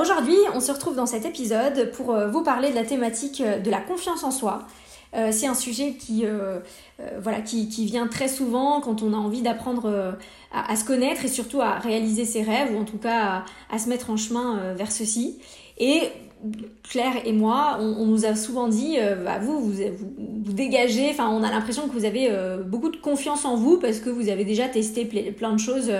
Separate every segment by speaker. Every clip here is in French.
Speaker 1: Aujourd'hui, on se retrouve dans cet épisode pour euh, vous parler de la thématique euh, de la confiance en soi. Euh, c'est un sujet qui, voilà, qui, vient très souvent quand on a envie d'apprendre à, se connaître et surtout à réaliser ses rêves ou en tout cas à, se mettre en chemin vers ceci. Et Claire et moi, on, nous a souvent dit, bah, vous, vous, vous, dégagez, enfin on a l'impression que vous avez beaucoup de confiance en vous parce que vous avez déjà testé plein de choses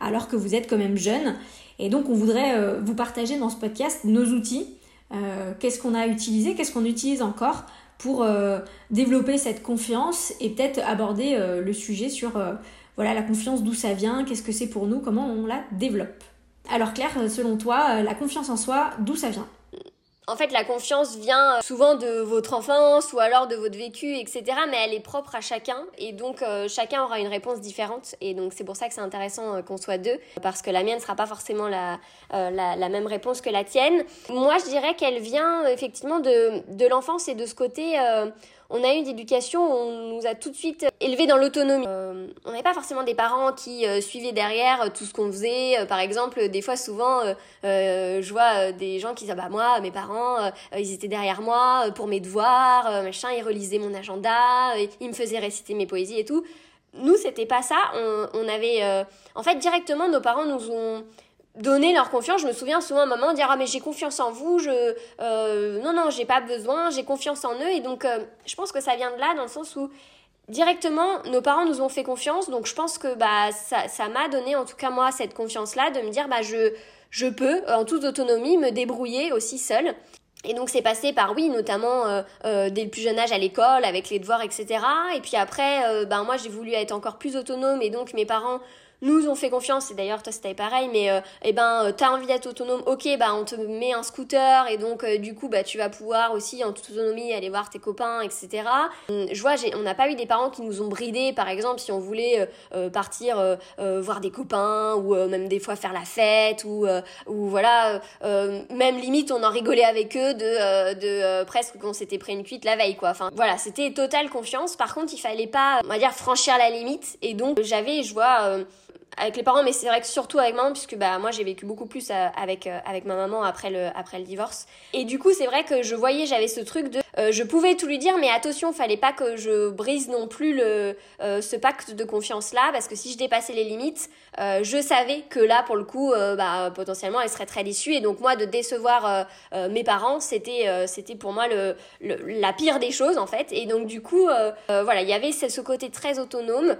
Speaker 1: alors que vous êtes quand même jeune. Et donc on voudrait euh, vous partager dans ce podcast nos outils, euh, qu'est-ce qu'on a utilisé, qu'est-ce qu'on utilise encore pour euh, développer cette confiance et peut-être aborder le sujet sur voilà la confiance d'où ça vient, qu'est-ce que c'est pour nous, comment on la développe. Alors Claire, selon toi, la confiance en soi, d'où ça vient?
Speaker 2: En fait, la confiance vient euh, souvent de votre enfance ou alors de votre vécu, etc. Mais elle est propre à chacun et donc euh, chacun aura une réponse différente. Et donc c'est pour ça que c'est intéressant euh, qu'on soit deux parce que la mienne ne sera pas forcément la, la, même réponse que la tienne. Moi, je dirais qu'elle vient effectivement de, de l'enfance et de ce côté on a eu une éducation où on nous a tout de suite élevés dans l'autonomie. Euh, on n'avait pas forcément des parents qui euh, suivaient derrière euh, tout ce qu'on faisait. par exemple, des fois, souvent, je vois des gens qui disent ah bah moi, mes parents, ils étaient derrière moi pour mes devoirs, machin, ils relisaient mon agenda, ils me faisaient réciter mes poésies et tout. Nous, c'était pas ça. On avait, en fait, directement, nos parents nous ont donner leur confiance. Je me souviens souvent à moment dire ah mais j'ai confiance en vous, je euh, non non j'ai pas besoin, j'ai confiance en eux et donc euh, je pense que ça vient de là dans le sens où directement nos parents nous ont fait confiance donc je pense que bah ça ça m'a donné en tout cas moi cette confiance là de me dire bah je je peux en toute autonomie me débrouiller aussi seule. Et donc c'est passé par oui, notamment euh, dès le plus jeune âge à l'école, avec les devoirs, etc. Et puis après, ben moi j'ai voulu être encore plus autonome et donc mes parents nous ont fait confiance et d'ailleurs toi c'était pareil mais euh, eh ben euh, t'as envie d'être autonome ok bah on te met un scooter et donc euh, du coup bah tu vas pouvoir aussi en toute autonomie aller voir tes copains etc hum, je vois on n'a pas eu des parents qui nous ont bridés par exemple si on voulait partir voir des copains ou même des fois faire la fête ou ou voilà même limite on en rigolait avec eux de de presque qu'on s'était pris une cuite la veille quoi. Enfin voilà c'était totale confiance. Par contre il fallait pas on va dire franchir la limite et donc j'avais je vois avec les parents, mais c'est vrai que surtout avec maman, puisque bah, moi j'ai vécu beaucoup plus euh, avec, euh, avec ma maman après le, après le divorce. Et du coup, c'est vrai que je voyais, j'avais ce truc de. Euh, je pouvais tout lui dire, mais attention, fallait pas que je brise non plus le, ce pacte de confiance-là, parce que si je dépassais les limites, je savais que là, pour le coup, bah, potentiellement, elle serait très déçue. Et donc, moi, de décevoir mes parents, c'était c'était pour moi le, la pire des choses, en fait. Et donc, du coup, voilà, il y avait ce côté très autonome.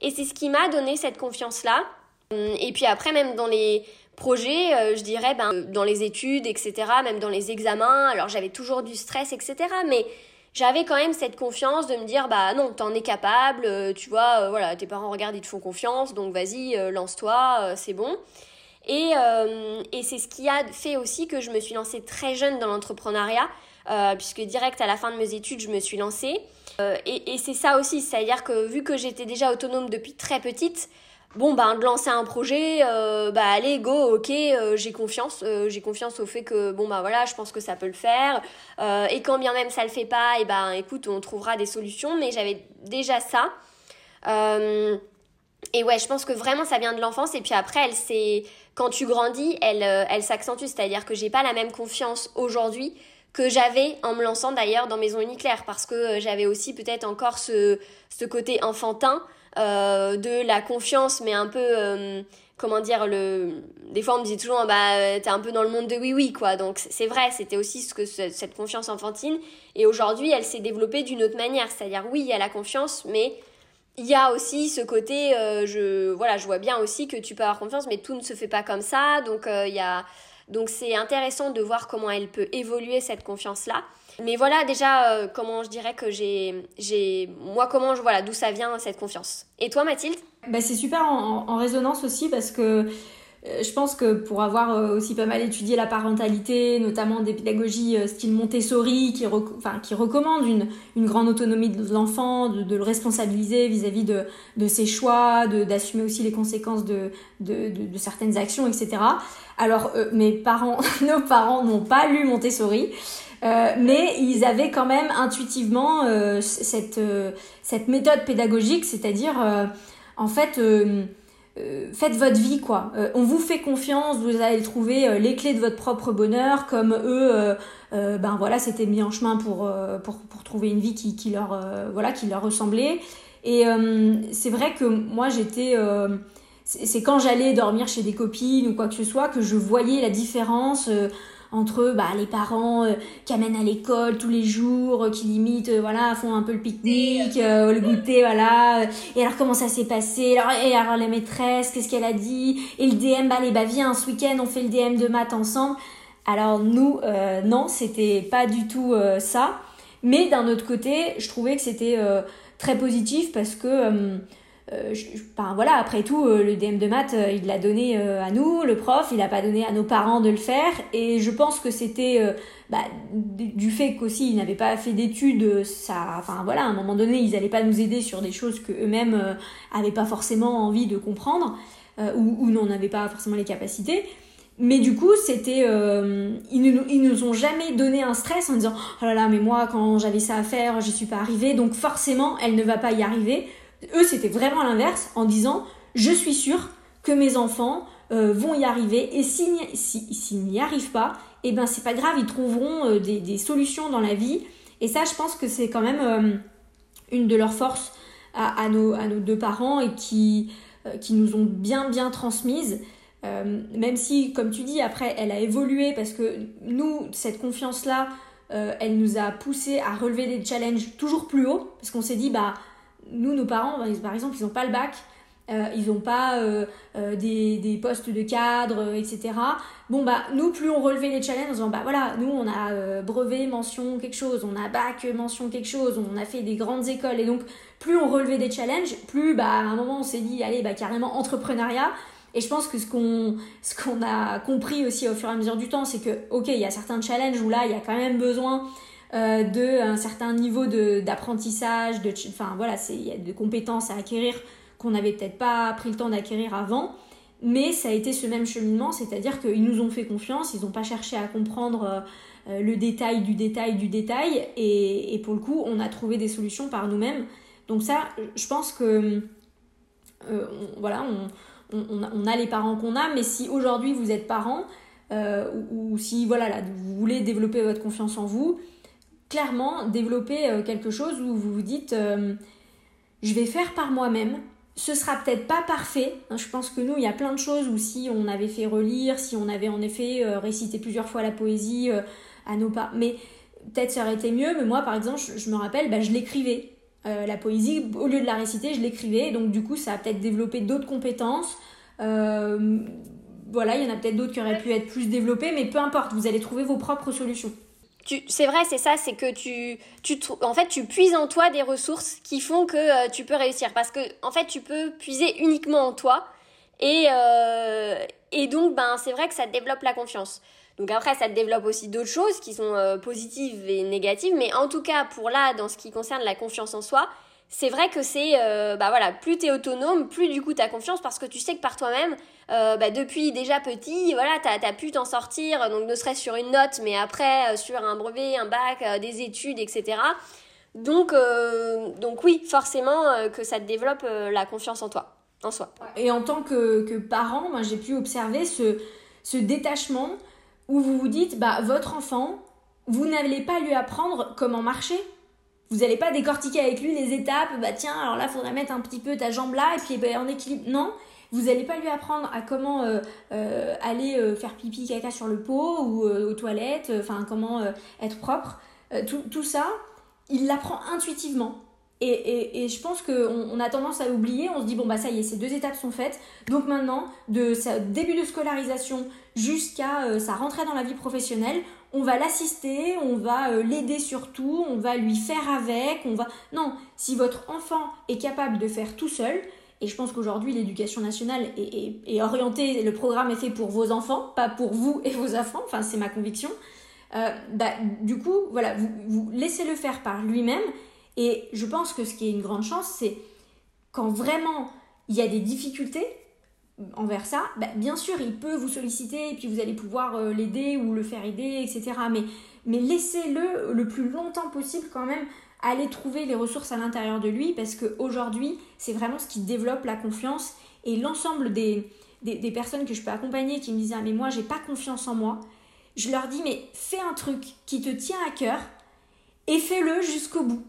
Speaker 2: Et c'est ce qui m'a donné cette confiance-là. Hum, et puis après, même dans les projets, euh, je dirais, ben, dans les études, etc., même dans les examens, alors j'avais toujours du stress, etc., mais j'avais quand même cette confiance de me dire, bah non, t'en es capable, euh, tu vois, euh, voilà, tes parents regardent, ils te font confiance, donc vas-y, lance-toi, c'est bon. Et c'est ce qui a fait aussi que je me suis lancée très jeune dans l'entrepreneuriat, puisque direct à la fin de mes études, je me suis lancée. Euh, et, c'est ça aussi, c'est-à-dire que vu que j'étais déjà autonome depuis très petite, bon ben de lancer un projet, euh, bah allez go, ok, euh, j'ai confiance, j'ai confiance au fait que bon bah voilà, je pense que ça peut le faire. et quand bien même ça le fait pas, et ben écoute, on trouvera des solutions. Mais j'avais déjà ça. et ouais, je pense que vraiment ça vient de l'enfance. Et puis après, elle c'est quand tu grandis, elle, elle s'accentue. C'est-à-dire que j'ai pas la même confiance aujourd'hui que j'avais en me lançant d'ailleurs dans Maison Uniclair parce que euh, j'avais aussi peut-être encore ce, ce côté enfantin euh, de la confiance mais un peu euh, comment dire le des fois on me disait toujours bah t'es un peu dans le monde de oui oui quoi. Donc c'est vrai c'était aussi ce que cette confiance enfantine. Et aujourd'hui elle s'est développée d'une autre manière. C'est-à-dire oui il y a la confiance mais il y a aussi ce côté je voilà je vois bien aussi que tu peux avoir confiance mais tout ne se fait pas comme ça. Donc il y a Donc c'est intéressant de voir comment elle peut évoluer cette confiance-là. Mais voilà déjà euh, comment je dirais que j'ai, j'ai moi comment je voilà d'où ça vient cette confiance. Et toi Mathilde?
Speaker 1: Bah, c'est super en, résonance aussi parce que je pense que pour avoir euh, aussi pas mal étudié la parentalité, notamment des pédagogies style Montessori qui, enfin, qui recommandent une, une, grande autonomie de l'enfant, de, le responsabiliser vis-à-vis de, de, ses choix, d'assumer aussi les conséquences de, de, certaines actions, etc. Alors mes parents, nos parents n'ont pas lu Montessori. Euh, mais ils avaient quand même intuitivement euh, cette, euh, cette méthode pédagogique, c'est-à-dire, en fait, faites votre vie, quoi. on vous fait confiance, vous allez trouver les clés de votre propre bonheur, comme eux, ben voilà, c'était mis en chemin pour, pour, trouver une vie qui leur, voilà, qui leur ressemblait. Et c'est vrai que moi, j'étais c'est quand j'allais dormir chez des copines ou quoi que ce soit que je voyais la différence entre bah, les parents euh, qui amènent à l'école tous les jours, euh, qui limite euh, voilà font un peu le pique-nique, le goûter voilà. Et alors comment ça s'est passé? Alors, Et alors la maîtresse, qu'est-ce qu'elle a dit? Et le DM, bah allez bah viens ce week-end on fait le DM de maths ensemble. Alors nous non c'était pas du tout ça. Mais d'un autre côté je trouvais que c'était très positif parce que euh, voilà, après tout, euh, le DM de maths, euh, il l'a donné à nous, le prof, il n'a pas donné à nos parents de le faire. Et je pense que c'était bah, du fait qu'aussi ils n'avaient pas fait d'études, enfin voilà, à un moment donné, ils n'allaient pas nous aider sur des choses qu'eux-mêmes n'avaient pas forcément envie de comprendre ou, n'en avaient pas forcément les capacités. Mais du coup, c'était, ils, ne, ils nous ont jamais donné un stress en disant oh là là, mais moi quand j'avais ça à faire, je suis pas arrivée, donc forcément elle ne va pas y arriver. Eux, c'était vraiment l'inverse en disant je suis sûre que mes enfants euh, vont y arriver et s'ils n'y arrivent pas, eh ben c'est pas grave, ils trouveront euh, des, solutions dans la vie. Et ça, je pense que c'est quand même euh, une de leurs forces à, nos, deux parents et qui, nous ont bien bien transmises. même si, comme tu dis, après, elle a évolué parce que nous, cette confiance-là, elle nous a poussé à relever des challenges toujours plus hauts parce qu'on s'est dit, bah, nous, nos parents, par exemple, ils n'ont pas le bac, euh, ils n'ont pas euh, euh, des, des, postes de cadre, etc. Bon, bah, nous, plus on relevait les challenges en disant, bah voilà, nous, on a brevet, mention, quelque chose, on a bac, mention, quelque chose, on a fait des grandes écoles, et donc, plus on relevait des challenges, plus, bah, à un moment, on s'est dit, allez, bah, carrément, entrepreneuriat. Et je pense que ce qu'on ce qu'on a compris aussi au fur et à mesure du temps, c'est que, ok, il y a certains challenges où là, il y a quand même besoin euh, de un certain niveau d'apprentissage, de, enfin voilà, il y a des compétences à acquérir qu'on n'avait peut-être pas pris le temps d'acquérir avant. Mais ça a été ce même cheminement, c'est-à-dire qu'ils nous ont fait confiance, ils n'ont pas cherché à comprendre euh, le détail du détail du détail, et, et, pour le coup, on a trouvé des solutions par nous-mêmes. Donc ça, je pense que euh, voilà, on, on, on, a les parents qu'on a, mais si aujourd'hui vous êtes parent, euh, ou, si voilà, là, vous voulez développer votre confiance en vous, clairement développer euh, quelque chose où vous vous dites euh, je vais faire par moi-même. Ce sera peut-être pas parfait. Hein, je pense que nous, il y a plein de choses où si on avait fait relire, si on avait en effet euh, récité plusieurs fois la poésie à nos pas, mais peut-être ça aurait été mieux. Mais moi, par exemple, je, me rappelle, bah, je l'écrivais. la poésie, au lieu de la réciter, je l'écrivais. Donc du coup, ça a peut-être développé d'autres compétences. voilà, il y en a peut-être d'autres qui auraient pu être plus développées, mais peu importe, vous allez trouver vos propres solutions
Speaker 2: c'est vrai, c'est ça, c'est que tu, tu, en fait, tu puises en toi des ressources qui font que euh, tu peux réussir. Parce que, en fait, tu peux puiser uniquement en toi. Et, euh, et donc, ben, c'est vrai que ça te développe la confiance. Donc après, ça te développe aussi d'autres choses qui sont euh, positives et négatives. Mais en tout cas, pour là, dans ce qui concerne la confiance en soi, c'est vrai que c'est, bah voilà, plus tu es autonome, plus du coup tu as confiance parce que tu sais que par toi-même, euh, bah depuis déjà petit, voilà, tu as, pu t'en sortir, donc ne serait-ce sur une note, mais après euh, sur un brevet, un bac, des études, etc. Donc, donc oui, forcément que ça te développe la confiance en toi, en soi.
Speaker 1: Et en tant que, que parent, moi j'ai pu observer ce, ce détachement où vous vous dites, bah votre enfant, vous n'allez pas lui apprendre comment marcher vous n'allez pas décortiquer avec lui les étapes, bah tiens, alors là, il faudrait mettre un petit peu ta jambe là, et puis bah, en équilibre. Non, vous n'allez pas lui apprendre à comment euh, euh, aller euh, faire pipi caca sur le pot ou aux toilettes, enfin comment être propre. Tout, ça, il l'apprend intuitivement. Et, et, je pense qu'on on a tendance à l'oublier, on se dit bon bah ça y est, ces deux étapes sont faites, donc maintenant, de sa début de scolarisation jusqu'à euh, sa rentrée dans la vie professionnelle, on va l'assister, on va euh, l'aider surtout, on va lui faire avec, on va... Non, si votre enfant est capable de faire tout seul, et je pense qu'aujourd'hui l'éducation nationale est, est, orientée, le programme est fait pour vos enfants, pas pour vous et vos enfants, enfin c'est ma conviction, euh, bah, du coup, voilà, vous, vous laissez-le faire par lui-même et je pense que ce qui est une grande chance, c'est quand vraiment il y a des difficultés envers ça, bah, bien sûr, il peut vous solliciter et puis vous allez pouvoir euh, l'aider ou le faire aider, etc. Mais, laissez-le le plus longtemps possible quand même aller trouver les ressources à l'intérieur de lui parce qu'aujourd'hui, c'est vraiment ce qui développe la confiance et l'ensemble des, des, des, personnes que je peux accompagner qui me disent Ah, mais moi, j'ai pas confiance en moi. Je leur dis Mais fais un truc qui te tient à cœur et fais-le jusqu'au bout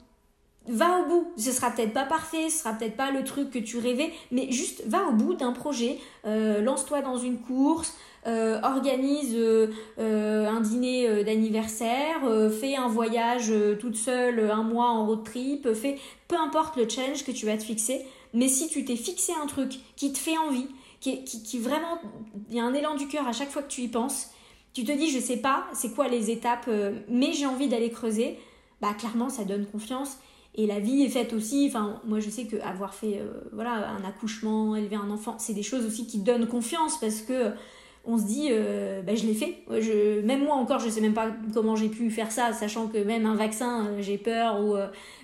Speaker 1: va au bout. Ce sera peut-être pas parfait, ce sera peut-être pas le truc que tu rêvais, mais juste va au bout d'un projet. Euh, lance-toi dans une course, euh, organise euh, un dîner d'anniversaire, fais un voyage toute seule un mois en road trip, fais peu importe le challenge que tu vas te fixer. Mais si tu t'es fixé un truc qui te fait envie, qui, qui, qui vraiment, il y a un élan du cœur à chaque fois que tu y penses, tu te dis je sais pas c'est quoi les étapes, mais j'ai envie d'aller creuser, bah clairement ça donne confiance et la vie est faite aussi, enfin, moi je sais qu'avoir fait euh, voilà, un accouchement, élever un enfant, c'est des choses aussi qui donnent confiance parce que on se dit, euh, bah, je l'ai fait. Même moi encore, je sais même pas comment j'ai pu faire ça, sachant que même un vaccin, euh, j'ai peur, ou,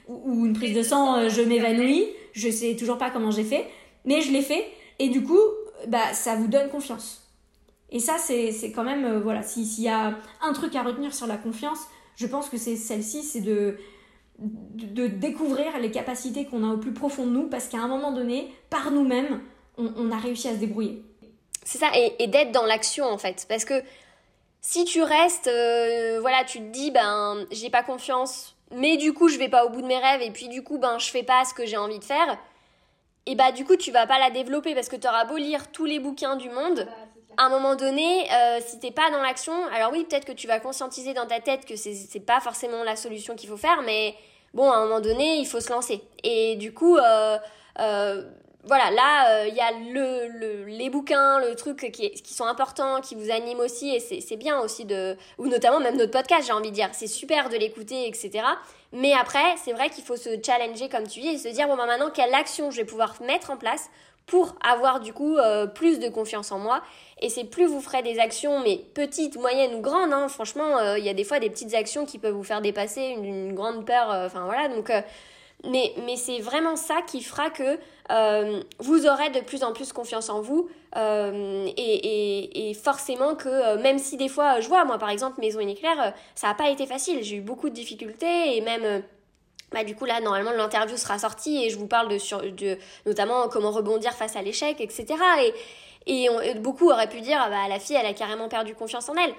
Speaker 1: ou, une prise de sang, je m'évanouis. Je sais toujours pas comment j'ai fait, mais je l'ai fait. Et du coup, bah, ça vous donne confiance. Et ça, c'est quand même, voilà, s'il y a un truc à retenir sur la confiance, je pense que c'est celle-ci, c'est de de découvrir les capacités qu'on a au plus profond de nous parce qu'à un moment donné, par nous-mêmes, on, a réussi à se débrouiller.
Speaker 2: C'est ça, et, d'être dans l'action en fait. Parce que si tu restes, euh, voilà, tu te dis, ben, j'ai pas confiance, mais du coup, je vais pas au bout de mes rêves, et puis du coup, ben, je fais pas ce que j'ai envie de faire, et bah, du coup, tu vas pas la développer parce que tu auras beau lire tous les bouquins du monde. À un moment donné, euh, si t'es pas dans l'action, alors oui, peut-être que tu vas conscientiser dans ta tête que c'est pas forcément la solution qu'il faut faire, mais bon, à un moment donné, il faut se lancer. Et du coup, euh, euh, voilà, là, il y a le, les bouquins, le truc qui, qui sont importants, qui vous animent aussi, et c'est bien aussi de... Ou notamment même notre podcast, j'ai envie de dire. C'est super de l'écouter, etc. Mais après, c'est vrai qu'il faut se challenger, comme tu dis, et se dire, bon, bah, maintenant, quelle action je vais pouvoir mettre en place pour avoir du coup euh, plus de confiance en moi. Et c'est plus vous ferez des actions, mais petites, moyennes ou grandes, hein, franchement, euh, il y a des fois des petites actions qui peuvent vous faire dépasser une, grande peur, euh, enfin voilà, donc... mais, mais c'est vraiment ça qui fera que vous aurez de plus en plus confiance en vous et, et, et, forcément que même si des fois je vois moi par exemple Maison Uniclair ça n'a pas été facile. J'ai eu beaucoup de difficultés et même bah, du coup là normalement l'interview sera sortie et je vous parle de, sur, de notamment comment rebondir face à l'échec etc et, et, beaucoup auraient pu dire ah bah la fille elle a carrément perdu confiance en elle.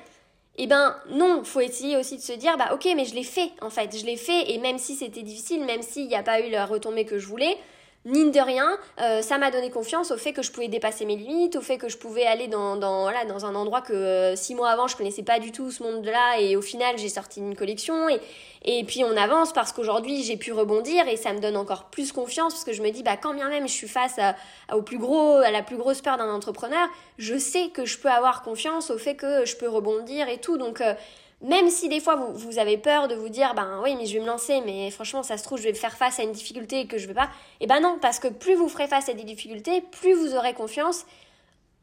Speaker 2: Eh ben non faut essayer aussi de se dire bah ok mais je l'ai fait en fait. Je l'ai fait et même si c'était difficile même s'il n'y a pas eu la retombée que je voulais mine de rien, euh, ça m'a donné confiance au fait que je pouvais dépasser mes limites, au fait que je pouvais aller dans, un endroit que euh, six mois avant je connaissais pas du tout ce monde-là. Et au final j'ai sorti une collection. Et, et puis on avance parce qu'aujourd'hui j'ai pu rebondir et ça me donne encore plus confiance parce que je me dis bah quand bien même je suis face à, plus gros, à la plus grosse peur d'un entrepreneur, je sais que je peux avoir confiance au fait que je peux rebondir et tout. Donc euh, même si des fois vous, vous, avez peur de vous dire, ben oui, mais je vais me lancer, mais franchement, ça se trouve, je vais faire face à une difficulté que je ne vais pas. Et eh ben non, parce que plus vous ferez face à des difficultés, plus vous aurez confiance.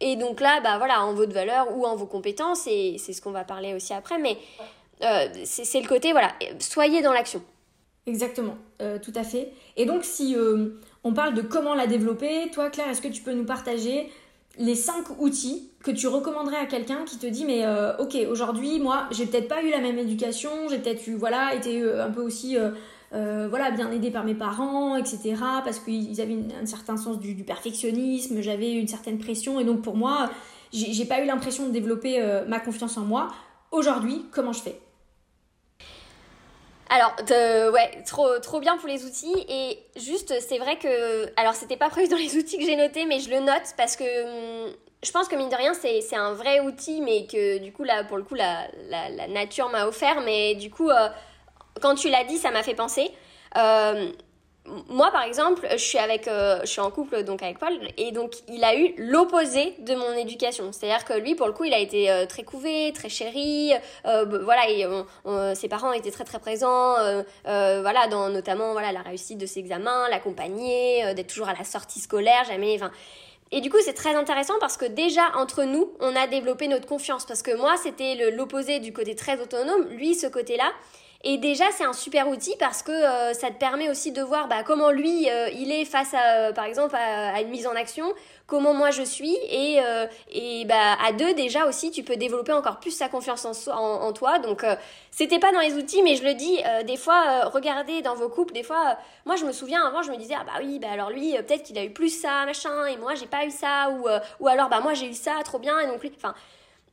Speaker 2: Et donc là, bah voilà, en votre valeur ou en vos compétences, et c'est ce qu'on va parler aussi après, mais euh, c'est le côté, voilà, soyez dans l'action.
Speaker 1: Exactement, euh, tout à fait. Et donc, si euh, on parle de comment la développer, toi, Claire, est-ce que tu peux nous partager les cinq outils que tu recommanderais à quelqu'un qui te dit mais euh, ok aujourd'hui moi j'ai peut-être pas eu la même éducation j'ai peut-être eu voilà été euh, un peu aussi euh, voilà bien aidé par mes parents etc parce qu'ils avaient un certain sens du, perfectionnisme j'avais une certaine pression et donc pour moi j'ai pas eu l'impression de développer ma confiance en moi. Aujourd'hui comment je fais?
Speaker 2: Alors, ouais, trop, trop bien pour les outils. Et juste, c'est vrai que. Alors, c'était pas prévu dans les outils que j'ai notés, mais je le note parce que hum, je pense que mine de rien, c'est un vrai outil, mais que du coup, là, pour le coup, la, la, nature m'a offert. Mais du coup, euh, quand tu l'as dit, ça m'a fait penser. Euh, moi, par exemple, je suis avec, euh, je suis en couple donc avec Paul, et donc il a eu l'opposé de mon éducation. C'est-à-dire que lui, pour le coup, il a été euh, très couvé, très chéri. Euh, voilà, ses parents étaient très très présents. voilà, dans notamment voilà la réussite de ses examens, l'accompagner, d'être toujours à la sortie scolaire, jamais. Et du coup, c'est très intéressant parce que déjà, entre nous, on a développé notre confiance. Parce que moi, c'était l'opposé du côté très autonome. Lui, ce côté-là. Et déjà, c'est un super outil parce que euh, ça te permet aussi de voir bah, comment lui, euh, il est face à, euh, par exemple, à, une mise en action, comment moi je suis. Et, et bah, à deux, déjà aussi, tu peux développer encore plus sa confiance en, en, toi. Donc, c'était pas dans les outils, mais je le dis, des fois, regardez dans vos couples, des fois, moi je me souviens avant, je me disais, ah bah oui, bah alors lui, peut-être qu'il a eu plus ça, machin, et moi j'ai pas eu ça, ou, ou alors, bah moi j'ai eu ça, trop bien, et donc lui, enfin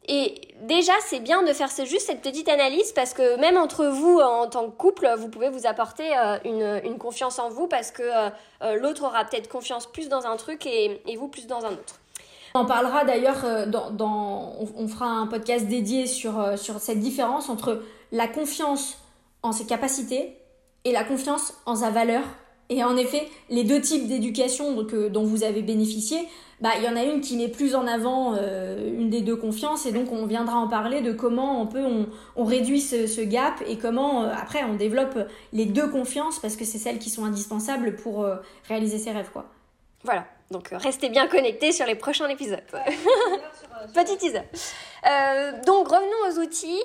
Speaker 2: et déjà, c'est bien de faire juste cette petite analyse parce que même entre vous, en tant que couple, vous pouvez vous apporter euh, une, une confiance en vous parce que euh, euh, l'autre aura peut-être confiance plus dans un truc et, et, vous plus dans un autre.
Speaker 1: On parlera d'ailleurs, dans, on, fera un podcast dédié sur, sur cette différence entre la confiance en ses capacités et la confiance en sa valeur. Et en effet, les deux types d'éducation dont vous avez bénéficié, bah, il y en a une qui met plus en avant euh, une des deux confiances et donc on viendra en parler de comment on peut on, réduit ce, gap et comment euh, après on développe les deux confiances parce que c'est celles qui sont indispensables pour euh, réaliser ses rêves quoi.
Speaker 2: Voilà, donc restez bien connectés sur les prochains épisodes. Petit teaser. donc revenons aux outils.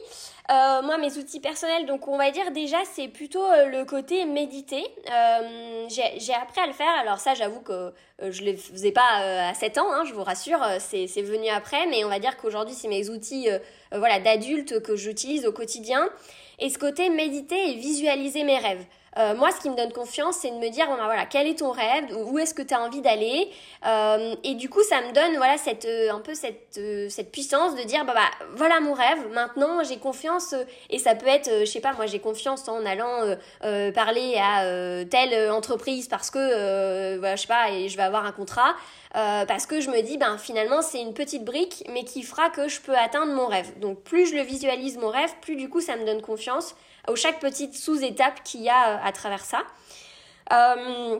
Speaker 2: Euh, moi, mes outils personnels, donc on va dire déjà, c'est plutôt euh, le côté méditer. Euh, j'ai appris à le faire. Alors ça, j'avoue que je ne le faisais pas à 7 ans, hein, je vous rassure. C'est venu après, mais on va dire qu'aujourd'hui, c'est mes outils voilà, d'adulte que j'utilise au quotidien. Et ce côté méditer et visualiser mes rêves. Euh, moi, ce qui me donne confiance, c'est de me dire, bah, voilà, quel est ton rêve Où est-ce que tu as envie d'aller? Euh, Et du coup, ça me donne voilà, cette, euh, un peu cette, cette puissance de dire, bah, bah, voilà mon rêve, maintenant j'ai confiance. et ça peut être, je sais pas, moi j'ai confiance en allant parler à telle entreprise parce que, voilà, je sais pas, et je vais avoir un contrat. parce que je me dis, ben finalement, c'est une petite brique, mais qui fera que je peux atteindre mon rêve. Donc, plus je le visualise mon rêve, plus du coup, ça me donne confiance chaque petite sous-étape qu'il y a euh, à travers ça. Euh,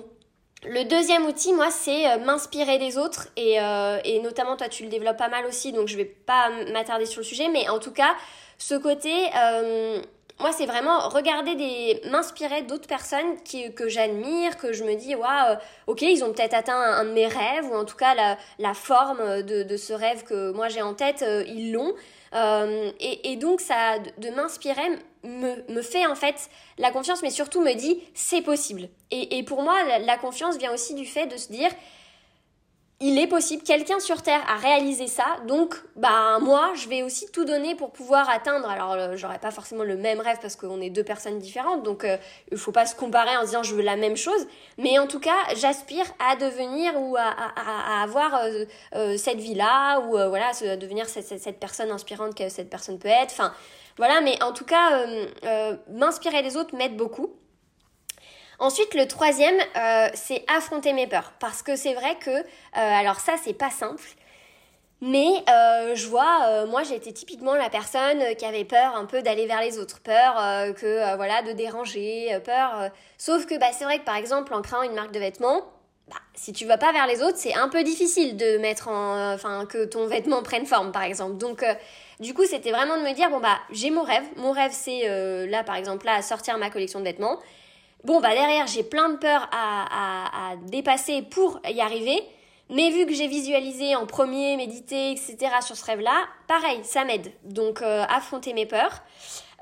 Speaker 2: le deuxième outil, moi, c'est euh, m'inspirer des autres et, et, notamment toi, tu le développes pas mal aussi, donc je vais pas m'attarder sur le sujet, mais en tout cas, ce côté, moi, c'est vraiment regarder des, m'inspirer d'autres personnes qui, que j'admire, que je me dis, waouh, ok, ils ont peut-être atteint un, de mes rêves ou en tout cas la, la forme de, de, ce rêve que moi j'ai en tête, ils l'ont. et, et, donc, ça, de m'inspirer me, fait en fait la confiance, mais surtout me dit c'est possible. Et, pour moi, la, confiance vient aussi du fait de se dire il est possible, quelqu'un sur Terre a réalisé ça, donc bah moi je vais aussi tout donner pour pouvoir atteindre. Alors euh, j'aurais pas forcément le même rêve parce qu'on est deux personnes différentes, donc euh, il faut pas se comparer en disant je veux la même chose, mais en tout cas j'aspire à devenir ou à, avoir euh, cette vie là ou voilà à devenir cette, cette, personne inspirante que cette personne peut être. Enfin voilà, mais en tout cas, euh, euh, m'inspirer des autres m'aide beaucoup. Ensuite, le troisième, euh, c'est affronter mes peurs. Parce que c'est vrai que, alors ça, c'est pas simple. Mais je vois, moi j'étais typiquement la personne qui avait peur un peu d'aller vers les autres, peur que voilà de déranger, peur. Sauf que bah, c'est vrai que par exemple en créant une marque de vêtements, bah, si tu vas pas vers les autres, c'est un peu difficile de mettre en, enfin que ton vêtement prenne forme par exemple. Donc du coup, c'était vraiment de me dire, bon, bah, j'ai mon rêve. Mon rêve, c'est euh, là, par exemple, là, sortir ma collection de vêtements. Bon, bah, derrière, j'ai plein de peurs à, dépasser pour y arriver. Mais vu que j'ai visualisé en premier, médité, etc. sur ce rêve-là, pareil, ça m'aide. Donc, euh, affronter mes peurs.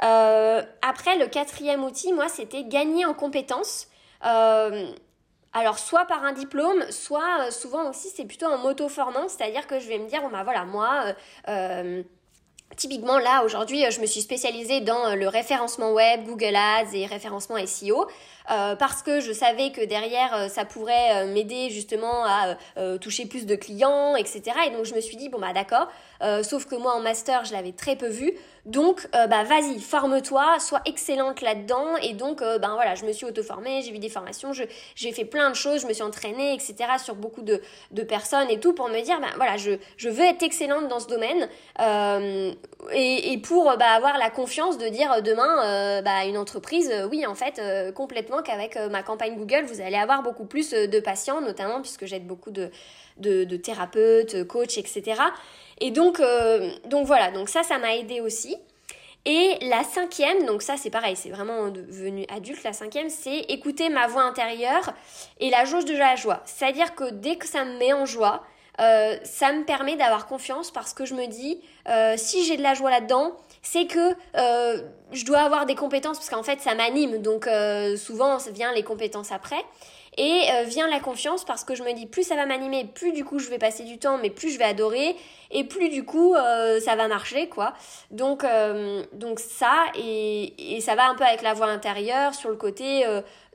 Speaker 2: Euh, après, le quatrième outil, moi, c'était gagner en compétences. alors, soit par un diplôme, soit souvent aussi, c'est plutôt en m'auto-formant. C'est-à-dire que je vais me dire, bon, bah voilà, moi Typiquement, là, aujourd'hui, je me suis spécialisée dans euh, le référencement web, Google Ads et référencement SEO. Euh, parce que je savais que derrière euh, ça pourrait m'aider justement à toucher plus de clients, etc. Et donc je me suis dit bon bah d'accord, sauf que moi en master je l'avais très peu vu, donc bah vas-y forme-toi, sois excellente là-dedans. Et donc ben voilà, je me suis auto-formée, j'ai vu des formations, j'ai fait plein de choses, je me suis entraînée, etc. sur beaucoup de, de personnes et tout pour me dire ben voilà je, je veux être excellente dans ce domaine et, pour bah, avoir la confiance de dire demain bah, une entreprise, oui, en fait, complètement qu'avec ma campagne Google, vous allez avoir beaucoup plus de patients, notamment puisque j'aide beaucoup de, de, de, thérapeutes, coachs, etc. Et donc, donc voilà, donc ça, ça m'a aidé aussi. Et la cinquième, donc ça c'est pareil, c'est vraiment devenu adulte, la cinquième, c'est écouter ma voix intérieure et la jauge de la joie. C'est-à-dire que dès que ça me met en joie, euh, ça me permet d'avoir confiance parce que je me dis, euh, si j'ai de la joie là-dedans, c'est que euh, je dois avoir des compétences parce qu'en fait ça m'anime, donc souvent ça vient les compétences après. Et euh, vient la confiance parce que je me dis plus ça va m'animer, plus du coup je vais passer du temps, mais plus je vais adorer et plus du coup euh, ça va marcher quoi. Donc euh, donc ça et, et, ça va un peu avec la voix intérieure sur le côté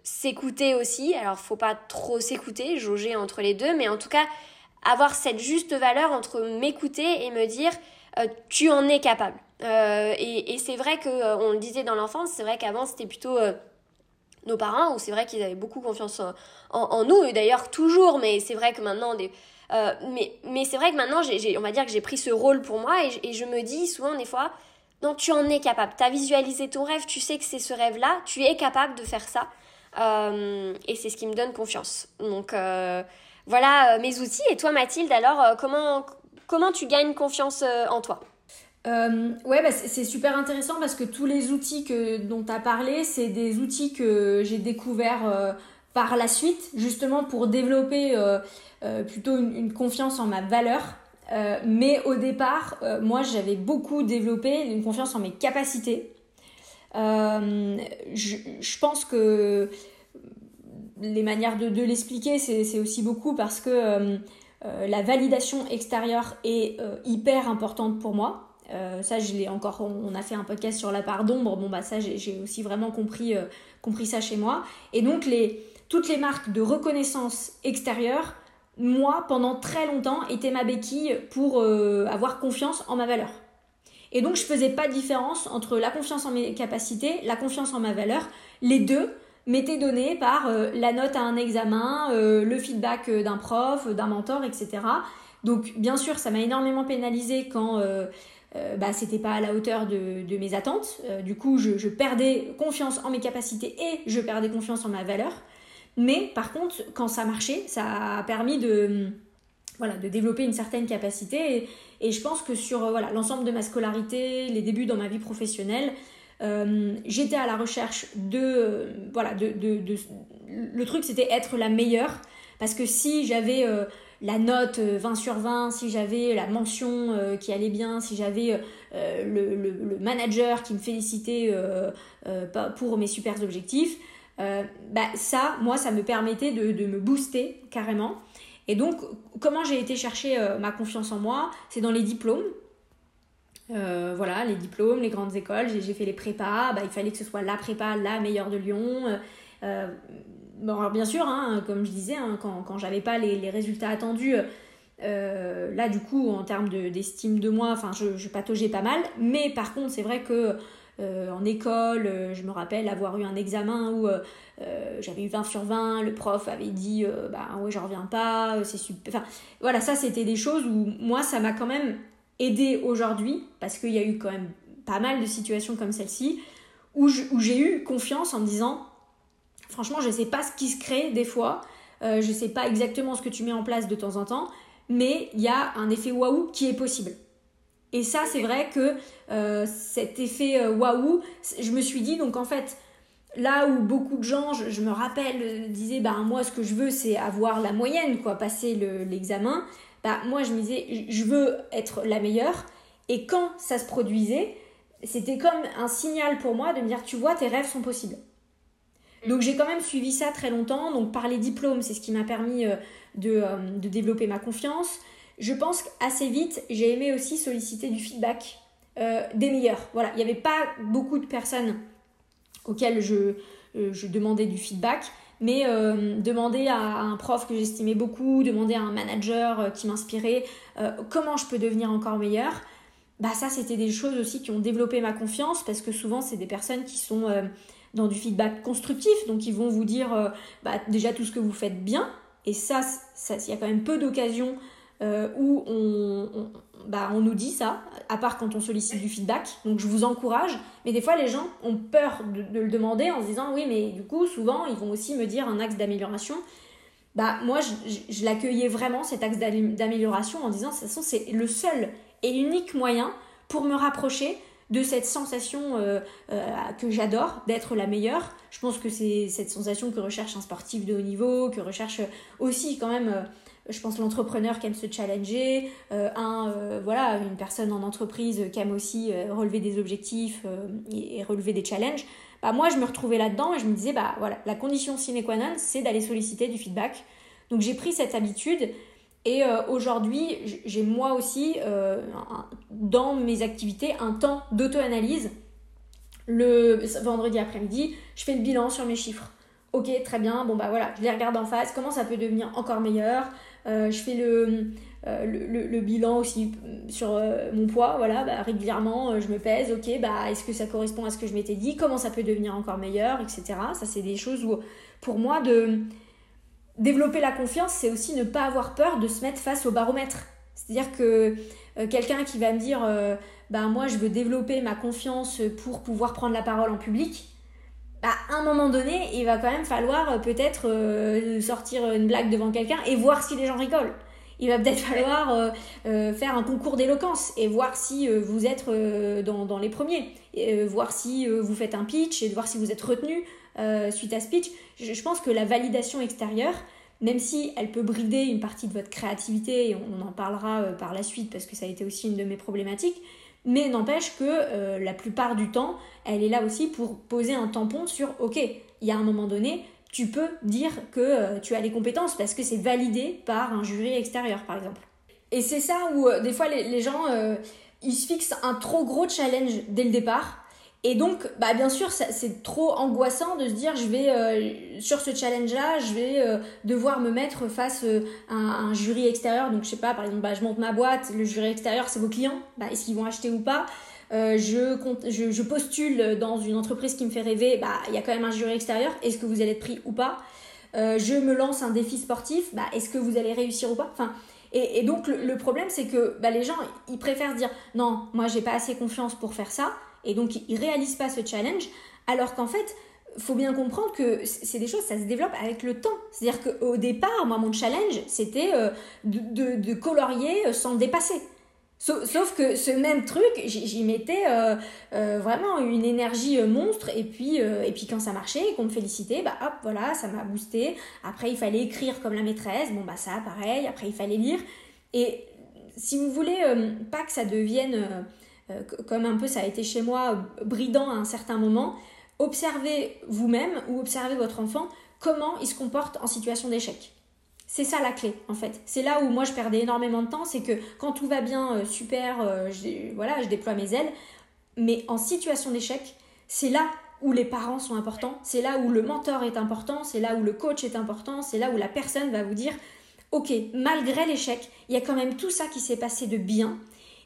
Speaker 2: s'écouter aussi. Alors faut pas trop s'écouter, jauger entre les deux, mais en tout cas avoir cette juste valeur entre m'écouter et me dire tu en es capable. et, et c'est vrai que on le disait dans l'enfance, c'est vrai qu'avant c'était plutôt nos parents, où c'est vrai qu'ils avaient beaucoup confiance en, nous, et d'ailleurs toujours, mais c'est vrai que maintenant, des, euh, mais, mais c'est vrai que maintenant, on va dire que j'ai pris ce rôle pour moi, et, je me dis souvent des fois, non, tu en es capable, tu as visualisé ton rêve, tu sais que c'est ce rêve-là, tu es capable de faire ça, euh, et c'est ce qui me donne confiance. Donc euh, voilà mes outils, et toi Mathilde, alors comment, comment tu gagnes confiance en toi?
Speaker 1: Euh, ouais, bah, c'est super intéressant parce que tous les outils que, dont tu as parlé, c'est des outils que j'ai découverts euh, par la suite, justement pour développer euh, plutôt une, confiance en ma valeur. mais au départ, moi, j'avais beaucoup développé une confiance en mes capacités. Je, pense que les manières de l'expliquer, c'est aussi beaucoup parce que la validation extérieure est hyper importante pour moi. Euh, ça, je l'ai encore. On, a fait un podcast sur la part d'ombre. Bon, bah, ça, j'ai aussi vraiment compris, euh, compris ça chez moi. Et donc, les, toutes les marques de reconnaissance extérieure, moi, pendant très longtemps, étaient ma béquille pour euh, avoir confiance en ma valeur. Et donc, je faisais pas de différence entre la confiance en mes capacités, la confiance en ma valeur. Les deux m'étaient donnés par la note à un examen, le feedback d'un prof, d'un mentor, etc. Donc, bien sûr, ça m'a énormément pénalisé quand euh, bah, c'était pas à la hauteur de, mes attentes. Euh, du coup, je, perdais confiance en mes capacités et je perdais confiance en ma valeur. Mais par contre, quand ça marchait, ça a permis de, voilà, de développer une certaine capacité. Et, je pense que sur euh, voilà, l'ensemble de ma scolarité, les débuts dans ma vie professionnelle, j'étais à la recherche de, voilà, de, de, Le truc, c'était être la meilleure. Parce que si j'avais la note 20 euh, sur 20, si j'avais la mention euh, qui allait bien, si j'avais euh, le, manager qui me félicitait pour mes super objectifs, bah ça, moi, ça me permettait de, me booster carrément. Et donc, comment j'ai été chercher ma confiance en moi? C'est dans les diplômes. voilà, les diplômes, les grandes écoles, j'ai fait les prépas, bah, il fallait que ce soit la prépa la meilleure de Lyon. Bon, alors bien sûr, hein, comme je disais, hein, quand, quand j'avais pas les, les, résultats attendus, euh, là du coup, en termes d'estime de, moi, enfin, je, je, pataugeais pas mal. Mais par contre, c'est vrai que euh, en école, euh, je me rappelle avoir eu un examen où j'avais eu 20 sur 20, le prof avait dit bah ouais, j'en reviens pas, c'est super. Enfin, voilà, ça c'était des choses où moi, ça m'a quand même aidé aujourd'hui parce qu'il y a eu quand même pas mal de situations comme celle-ci où j'ai eu confiance en me disant Franchement, je ne sais pas ce qui se crée des fois. Euh, je ne sais pas exactement ce que tu mets en place de temps en temps. Mais il y a un effet waouh qui est possible. Et ça, c'est vrai que euh, cet effet euh, waouh, je me suis dit, donc en fait, là où beaucoup de gens, je, me rappelle, disaient, bah moi, ce que je veux, c'est avoir la moyenne, quoi, passer l'examen. bah moi, je me disais, je veux être la meilleure. Et quand ça se produisait, c'était comme un signal pour moi de me dire, tu vois, tes rêves sont possibles. Donc j'ai quand même suivi ça très longtemps. Donc par les diplômes, c'est ce qui m'a permis euh, euh, de, développer ma confiance. Je pense qu'assez vite, j'ai aimé aussi solliciter du feedback euh, des meilleurs. Voilà, il n'y avait pas beaucoup de personnes auxquelles je, demandais du feedback. Mais demander à, un prof que j'estimais beaucoup, demander à un manager qui m'inspirait comment je peux devenir encore meilleur, bah ça c'était des choses aussi qui ont développé ma confiance parce que souvent c'est des personnes qui sont dans du feedback constructif. Donc ils vont vous dire euh, bah, déjà tout ce que vous faites bien. Et ça, il y a quand même peu d'occasions où on, bah, on nous dit ça, à part quand on sollicite du feedback. Donc je vous encourage, mais des fois les gens ont peur de, le demander en se disant oui, mais du coup, souvent ils vont aussi me dire un axe d'amélioration. Bah, moi, je, l'accueillais vraiment cet axe d'amélioration en disant de toute façon, c'est le seul et unique moyen pour me rapprocher de cette sensation euh, euh, que j'adore d'être la meilleure. Je pense que c'est cette sensation que recherche un sportif de haut niveau, que recherche aussi quand même euh, je pense l'entrepreneur qui aime se challenger, un voilà une personne en entreprise qui aime aussi relever des objectifs et, relever des challenges. Bah moi je me retrouvais là-dedans et je me disais bah voilà la condition sine qua non c'est d'aller solliciter du feedback. Donc j'ai pris cette habitude et aujourd'hui j'ai moi aussi dans mes activités un temps d'auto-analyse. Le vendredi après-midi je fais le bilan sur mes chiffres. Ok, très bien, bon bah voilà, je les regarde en face, comment ça peut devenir encore meilleur, euh, je fais le, euh, bilan aussi sur euh, mon poids, voilà, bah, régulièrement je me pèse, ok, bah, est-ce que ça correspond à ce que je m'étais dit, comment ça peut devenir encore meilleur, etc. Ça, c'est des choses où, pour moi, de développer la confiance, c'est aussi ne pas avoir peur de se mettre face au baromètre. C'est-à-dire que quelqu'un qui va me dire, bah, moi, je veux développer ma confiance pour pouvoir prendre la parole en public, bah, à un moment donné, il va quand même falloir euh, peut-être euh, sortir une blague devant quelqu'un et voir si les gens rigolent. Il va peut-être falloir euh, faire un concours d'éloquence et voir si vous êtes dans, dans, les premiers, et, voir si vous faites un pitch et voir si vous êtes retenu suite à ce pitch. Je, pense que la validation extérieure, même si elle peut brider une partie de votre créativité, et on en parlera par la suite parce que ça a été aussi une de mes problématiques, mais n'empêche que euh, la plupart du temps, elle est là aussi pour poser un tampon sur OK, il y a un moment donné, tu peux dire que euh, tu as les compétences parce que c'est validé par un jury extérieur, par exemple. Et c'est ça où euh, des fois les, gens, ils se fixent un trop gros challenge dès le départ et donc, bah, bien sûr, c'est trop angoissant de se dire, je vais, euh, sur ce challenge-là, je vais euh, devoir me mettre face euh, à, un, jury extérieur. Donc, je sais pas, par exemple, bah, je monte ma boîte, le jury extérieur, c'est vos clients. Bah, Est-ce qu'ils vont acheter ou pas? Je, je, je, postule dans une entreprise qui me fait rêver, bah, il y a quand même un jury extérieur. Est-ce que vous allez être pris ou pas? Je me lance un défi sportif, bah, est-ce que vous allez réussir ou pas? Enfin, et, et donc, le, le problème, c'est que bah, les gens, ils préfèrent dire, non, moi, j'ai pas assez confiance pour faire ça et donc ils réalisent pas ce challenge, alors qu'en fait, faut bien comprendre que c'est des choses, ça se développe avec le temps. C'est-à-dire qu'au départ, moi, mon challenge, c'était euh, de, colorier euh, sans dépasser. Sauf, que ce même truc, j'y mettais euh, vraiment une énergie monstre. Et puis, et puis quand ça marchait et qu'on me félicitait, bah hop, voilà, ça m'a boosté. Après, il fallait écrire comme la maîtresse. Bon, bah ça, pareil. Après, il fallait lire. Et si vous voulez pas que ça devienne euh, comme un peu ça a été chez moi, bridant à un certain moment, observez vous-même ou observez votre enfant comment il se comporte en situation d'échec. C'est ça la clé en fait. C'est là où moi je perdais énormément de temps, c'est que quand tout va bien, euh, super, euh, voilà, je déploie mes ailes, mais en situation d'échec, c'est là où les parents sont importants, c'est là où le mentor est important, c'est là où le coach est important, c'est là où la personne va vous dire, ok, malgré l'échec, il y a quand même tout ça qui s'est passé de bien,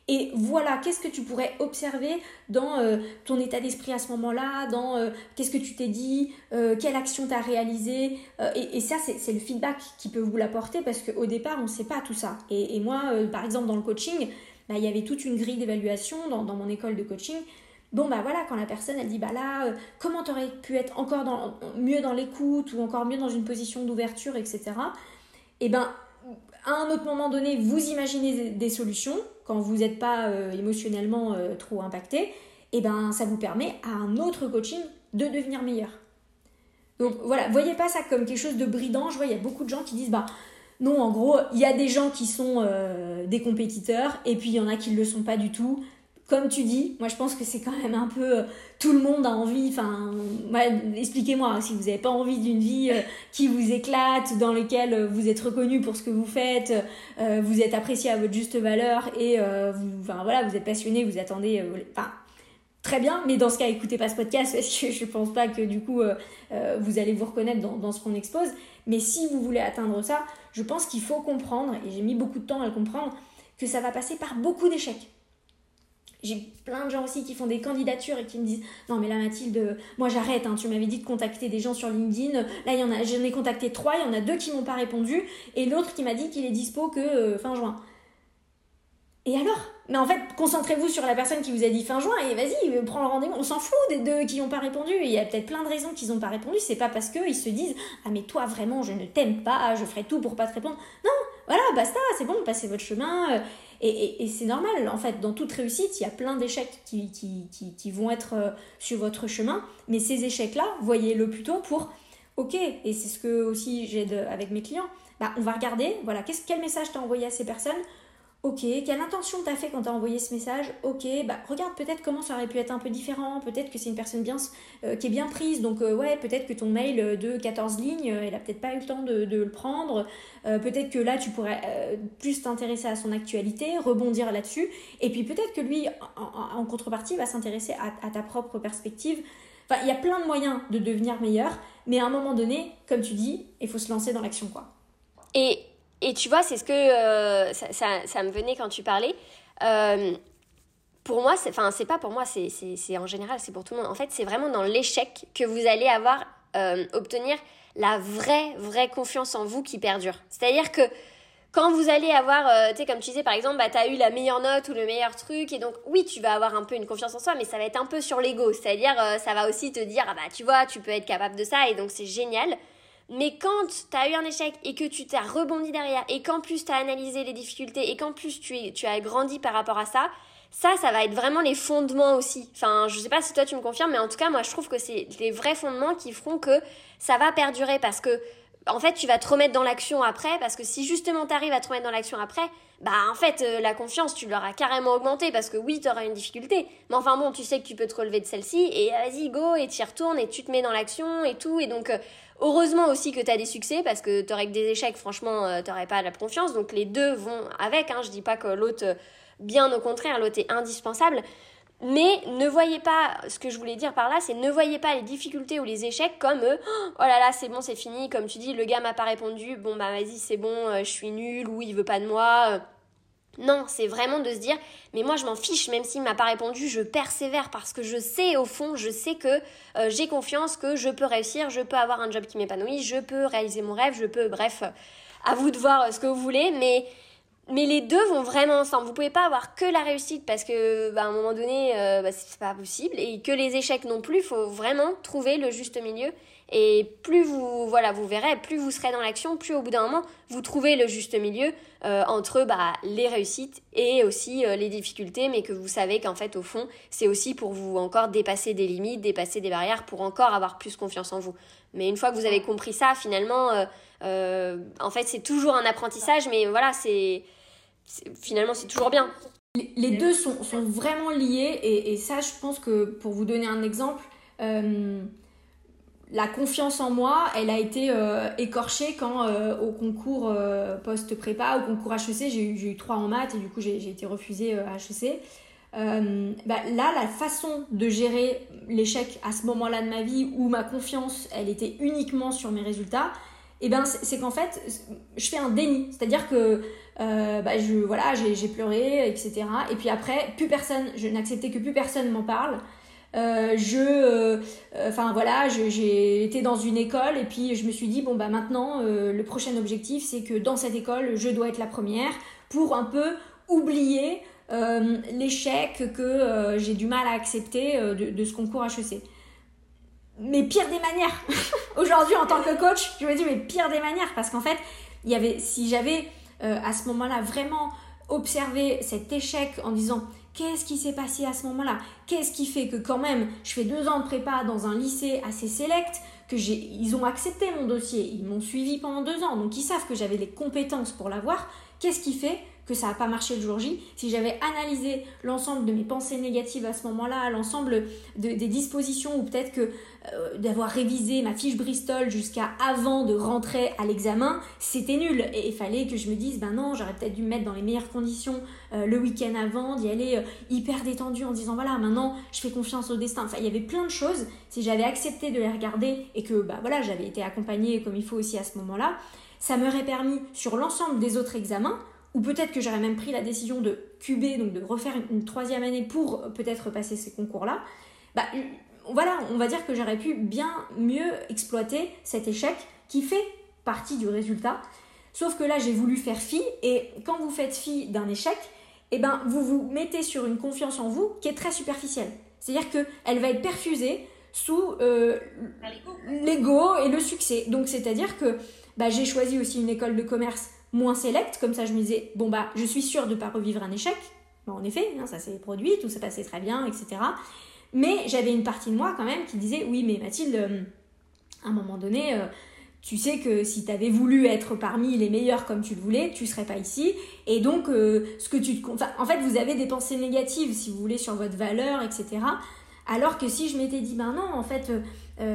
Speaker 1: et voilà, qu'est-ce que tu pourrais observer dans euh, ton état d'esprit à ce moment-là, dans euh, qu'est-ce que tu t'es dit, euh, quelle action tu as réalisée. Et, ça, c'est le feedback qui peut vous l'apporter parce qu'au départ, on ne sait pas tout ça. Et, moi, par exemple, dans le coaching, bah, il y avait toute une grille d'évaluation dans, mon école de coaching. Bon, bah voilà, quand la personne, elle dit, bah là, comment tu aurais pu être encore mieux dans l'écoute ou encore mieux dans une position d'ouverture, etc. Et ben, à un autre moment donné, vous imaginez des solutions quand vous n'êtes pas euh, émotionnellement euh, trop impacté, et eh ben ça vous permet à un autre coaching de devenir meilleur. Donc voilà, voyez pas ça comme quelque chose de bridant. Je vois, il y a beaucoup de gens qui disent bah non, en gros, il y a des gens qui sont euh, des compétiteurs et puis il y en a qui ne le sont pas du tout comme tu dis, moi je pense que c'est quand même un peu euh, tout le monde a envie. Enfin, expliquez-moi hein, si vous n'avez pas envie d'une vie euh, qui vous éclate, dans laquelle euh, vous êtes reconnu pour ce que vous faites, vous êtes apprécié à votre juste valeur et vous, voilà, vous êtes passionné, vous attendez. enfin, très bien, mais dans ce cas, écoutez pas ce podcast parce que je pense pas que du coup vous allez vous reconnaître dans, dans ce qu'on expose. Mais si vous voulez atteindre ça, je pense qu'il faut comprendre, et j'ai mis beaucoup de temps à le comprendre, que ça va passer par beaucoup d'échecs j'ai plein de gens aussi qui font des candidatures et qui me disent non mais là Mathilde moi j'arrête hein, tu m'avais dit de contacter des gens sur LinkedIn là il y en a j'en ai contacté trois il y en a deux qui m'ont pas répondu et l'autre qui m'a dit qu'il est dispo que euh, fin juin et alors? Mais en fait, concentrez-vous sur la personne qui vous a dit fin juin et vas-y, prends le rendez-vous. On s'en fout des deux qui n'ont pas répondu. Il y a peut-être plein de raisons qu'ils n'ont pas répondu. C'est pas parce qu'ils se disent Ah, mais toi, vraiment, je ne t'aime pas, je ferai tout pour pas te répondre. Non, voilà, basta, c'est bon, passez votre chemin. Et, c'est normal, en fait, dans toute réussite, il y a plein d'échecs qui, vont être euh, sur votre chemin. Mais ces échecs-là, voyez-le plutôt pour Ok, et c'est ce que aussi avec mes clients. Bah, on va regarder, voilà, quel message t'as envoyé à ces personnes Ok, quelle intention t'as fait quand t'as envoyé ce message? Ok, bah regarde peut-être comment ça aurait pu être un peu différent, peut-être que c'est une personne bien, euh, qui est bien prise, donc euh, ouais, peut-être que ton mail de 14 lignes, euh, elle a peut-être pas eu le temps de, le prendre, peut-être que là tu pourrais plus t'intéresser à son actualité, rebondir là-dessus, et puis peut-être que lui, en, contrepartie, va s'intéresser à, à, ta propre perspective. Enfin, il y a plein de moyens de devenir meilleur, mais à un moment donné, comme tu dis, il faut se lancer dans l'action, quoi.
Speaker 2: Et et tu vois, c'est ce que euh, ça, ça, me venait quand tu parlais. Euh, pour moi, enfin, c'est pas pour moi, c'est en général, c'est pour tout le monde. En fait, c'est vraiment dans l'échec que vous allez avoir, euh, obtenir la vraie, vraie confiance en vous qui perdure. C'est-à-dire que quand vous allez avoir, tu sais, comme tu disais, par exemple, bah, tu as eu la meilleure note ou le meilleur truc, et donc, oui, tu vas avoir un peu une confiance en soi, mais ça va être un peu sur l'ego. C'est-à-dire, ça va aussi te dire, ah bah, tu vois, tu peux être capable de ça, et donc c'est génial. Mais quand tu as eu un échec et que tu t'as rebondi derrière et qu'en plus tu as analysé les difficultés et qu'en plus tu, tu as grandi par rapport à ça, ça, ça va être vraiment les fondements aussi. Enfin, je sais pas si toi tu me confirmes, mais en tout cas, moi je trouve que c'est les vrais fondements qui feront que ça va perdurer parce que, en fait, tu vas te remettre dans l'action après parce que si justement tu arrives à te remettre dans l'action après, bah en fait, euh, la confiance, tu l'auras carrément augmentée parce que oui, tu auras une difficulté. Mais enfin bon, tu sais que tu peux te relever de celle-ci et vas-y, go, et tu y retournes et tu te mets dans l'action et tout. Et donc, euh, Heureusement aussi que tu as des succès parce que tu aurais que des échecs, franchement, euh, tu n'aurais pas la confiance. Donc les deux vont avec. Hein. Je dis pas que l'autre, euh, bien au contraire, l'autre est indispensable. Mais ne voyez pas, ce que je voulais dire par là, c'est ne voyez pas les difficultés ou les échecs comme euh, oh là là, c'est bon, c'est fini. Comme tu dis, le gars m'a pas répondu, bon bah vas-y, c'est bon, je suis nul ou il veut pas de moi. Non, c'est vraiment de se dire, mais moi je m'en fiche, même s'il m'a pas répondu, je persévère parce que je sais au fond, je sais que euh, j'ai confiance que je peux réussir, je peux avoir un job qui m'épanouit, je peux réaliser mon rêve, je peux, bref, à vous de voir euh, ce que vous voulez, mais mais les deux vont vraiment ensemble. Vous pouvez pas avoir que la réussite parce que bah, à un moment donné, euh, bah, c'est pas possible, et que les échecs non plus. Il faut vraiment trouver le juste milieu et plus vous, voilà, vous verrez, plus vous serez dans l'action, plus au bout d'un moment, vous trouvez le juste milieu euh, entre bah, les réussites et aussi euh, les difficultés, mais que vous savez qu'en fait, au fond, c'est aussi pour vous encore dépasser des limites, dépasser des barrières, pour encore avoir plus confiance en vous. Mais une fois que vous avez compris ça, finalement, euh, en fait, c'est toujours un apprentissage, mais voilà, c'est finalement, c'est toujours bien.
Speaker 1: Les deux sont, sont vraiment liés, et, et, ça, je pense que pour vous donner un exemple, la confiance en moi, elle a été euh, écorchée quand euh, au concours euh, post-prépa, au concours HEC, j'ai eu, eu 3 en maths et du coup j'ai été refusée à HEC. Bah, là, la façon de gérer l'échec à ce moment-là de ma vie où ma confiance, elle était uniquement sur mes résultats, et eh ben c'est qu'en fait, je fais un déni. C'est-à-dire que bah, je, voilà, j'ai pleuré, etc. Et puis après, plus personne, je n'acceptais que plus personne m'en parle. Euh, je, euh, enfin voilà, j'ai été dans une école et puis je me suis dit bon bah maintenant euh, le prochain objectif c'est que dans cette école je dois être la première pour un peu oublier l'échec que j'ai du mal à accepter de, ce concours HEC. Mais pire des manières. Aujourd'hui en tant que coach, je me dis mais pire des manières parce qu'en fait il y avait si j'avais à ce moment-là vraiment observé cet échec en disant Qu'est-ce qui s'est passé à ce moment-là? Qu'est-ce qui fait que quand même je fais deux ans de prépa dans un lycée assez select, que j'ai, ils ont accepté mon dossier, ils m'ont suivi pendant deux ans, donc ils savent que j'avais les compétences pour l'avoir. Qu'est-ce qui fait que ça n'a pas marché le jour J. Si j'avais analysé l'ensemble de mes pensées négatives à ce moment-là, l'ensemble des dispositions ou peut-être que euh, d'avoir révisé ma fiche Bristol jusqu'à avant de rentrer à l'examen, c'était nul. Et il fallait que je me dise, ben non, j'aurais peut-être dû me mettre dans les meilleures conditions euh, le week-end avant, d'y aller euh, hyper détendu en disant, voilà, maintenant je fais confiance au destin. Enfin, il y avait plein de choses. Si j'avais accepté de les regarder et que, bah voilà, j'avais été accompagnée comme il faut aussi à ce moment-là, ça m'aurait permis sur l'ensemble des autres examens ou peut-être que j'aurais même pris la décision de cuber, donc de refaire une, troisième année pour peut-être passer ces concours-là, bah, voilà, on va dire que j'aurais pu bien mieux exploiter cet échec qui fait partie du résultat. Sauf que là, j'ai voulu faire fi, et quand vous faites fi d'un échec, eh ben, vous vous mettez sur une confiance en vous qui est très superficielle. C'est-à-dire qu'elle va être perfusée sous euh, l'ego et le succès. Donc, c'est-à-dire que bah, j'ai choisi aussi une école de commerce moins sélecte, comme ça je me disais, bon bah, je suis sûre de ne pas revivre un échec. en effet, hein, ça s'est produit, tout s'est passé très bien, etc. Mais j'avais une partie de moi quand même qui disait oui, mais Mathilde, euh, à un moment donné, euh, tu sais que si tu avais voulu être parmi les meilleurs comme tu le voulais, tu serais pas ici. Et donc, euh, ce que tu enfin, en fait, vous avez des pensées négatives, si vous voulez, sur votre valeur, etc. Alors que si je m'étais dit, ben non, en fait,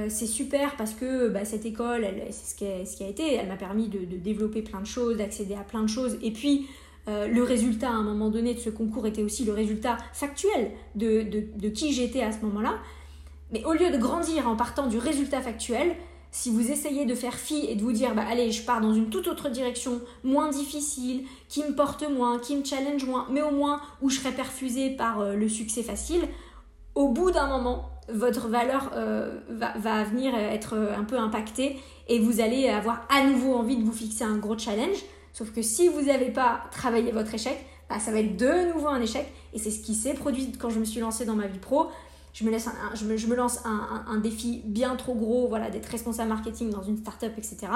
Speaker 1: c'est super parce que bah, cette école, c'est ce, qui a été, elle m'a permis de, développer plein de choses, d'accéder à plein de choses. Et puis, euh, le résultat à un moment donné de ce concours était aussi le résultat factuel de, qui j'étais à ce moment-là. Mais au lieu de grandir en partant du résultat factuel, si vous essayez de faire fi et de vous dire, bah, allez, je pars dans une toute autre direction, moins difficile, qui me porte moins, qui me challenge moins, mais au moins où je serai perfusé par euh, le succès facile, au bout d'un moment, votre valeur euh, va, venir être un peu impactée et vous allez avoir à nouveau envie de vous fixer un gros challenge. Sauf que si vous n'avez pas travaillé votre échec, bah, ça va être de nouveau un échec. Et c'est ce qui s'est produit quand je me suis lancée dans ma vie pro. Je me, laisse me lance un, défi bien trop gros, voilà, d'être responsable marketing dans une startup, etc.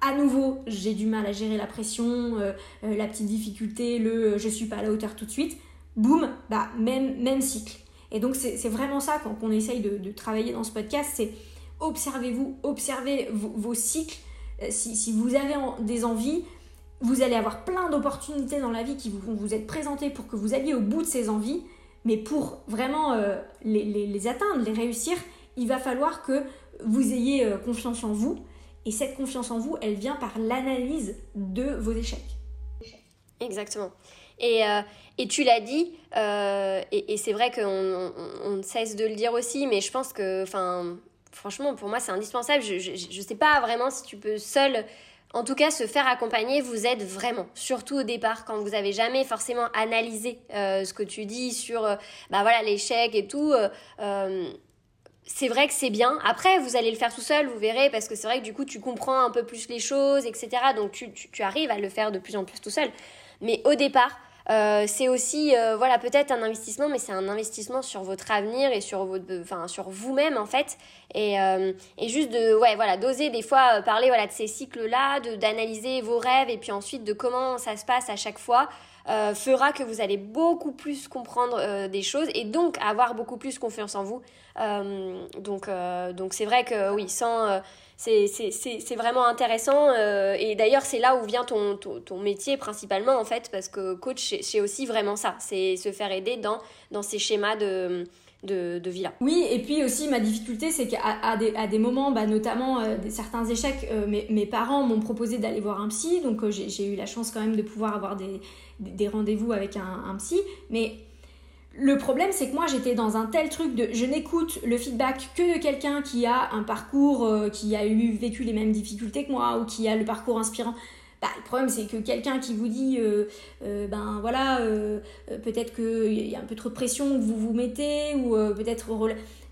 Speaker 1: À nouveau, j'ai du mal à gérer la pression, euh, euh, la petite difficulté, le euh, je suis pas à la hauteur tout de suite. Boum, bah, même, même cycle. Et donc, c'est vraiment ça qu'on essaye de, travailler dans ce podcast c'est observez-vous, observez vos, cycles. Si, si, vous avez des envies, vous allez avoir plein d'opportunités dans la vie qui vont vous être présentées pour que vous alliez au bout de ces envies, mais pour vraiment euh, les, atteindre, les réussir, il va falloir que vous ayez euh, confiance en vous. Et cette confiance en vous, elle vient par l'analyse de vos échecs.
Speaker 2: Exactement. Et, euh, et tu l'as dit, et, c'est vrai qu'on on, cesse de le dire aussi, mais je pense que, franchement, pour moi, c'est indispensable. Je ne sais pas vraiment si tu peux seul en tout cas, se faire accompagner vous aide vraiment, surtout au départ, quand vous avez jamais forcément analysé euh, ce que tu dis sur euh, bah voilà l'échec et tout. Euh, c'est vrai que c'est bien. Après, vous allez le faire tout seul, vous verrez, parce que c'est vrai que du coup, tu comprends un peu plus les choses, etc. Donc, tu, tu arrives à le faire de plus en plus tout seul. Mais au départ, euh, c'est aussi, euh, voilà, peut-être un investissement, mais c'est un investissement sur votre avenir et sur, enfin, sur vous-même, en fait. Et, euh, et juste de, ouais, voilà, d'oser des fois parler voilà, de ces cycles-là, d'analyser vos rêves et puis ensuite de comment ça se passe à chaque fois. fera que vous allez beaucoup plus comprendre des choses et donc avoir beaucoup plus confiance en vous. donc donc c'est vrai que oui, sans c'est vraiment intéressant. Euh, et d'ailleurs, c'est là où vient ton, ton, métier principalement, en fait, parce que coach, c'est aussi vraiment ça. C'est se faire aider dans, dans ces schémas de, de, de.
Speaker 1: Oui, et puis aussi, ma difficulté, c'est qu'à à des, à des, moments, bah, notamment euh, certains échecs, euh, mes, mes, parents m'ont proposé d'aller voir un psy. Donc, j'ai eu la chance quand même de pouvoir avoir des, des rendez-vous avec un, un psy. Mais le problème, c'est que moi, j'étais dans un tel truc de je n'écoute le feedback que de quelqu'un qui a un parcours, euh, qui a eu vécu les mêmes difficultés que moi ou qui a le parcours inspirant. Bah, le problème, c'est que quelqu'un qui vous dit, euh, euh, ben voilà, peut-être qu'il y a un peu trop de pression que vous vous mettez, ou peut-être.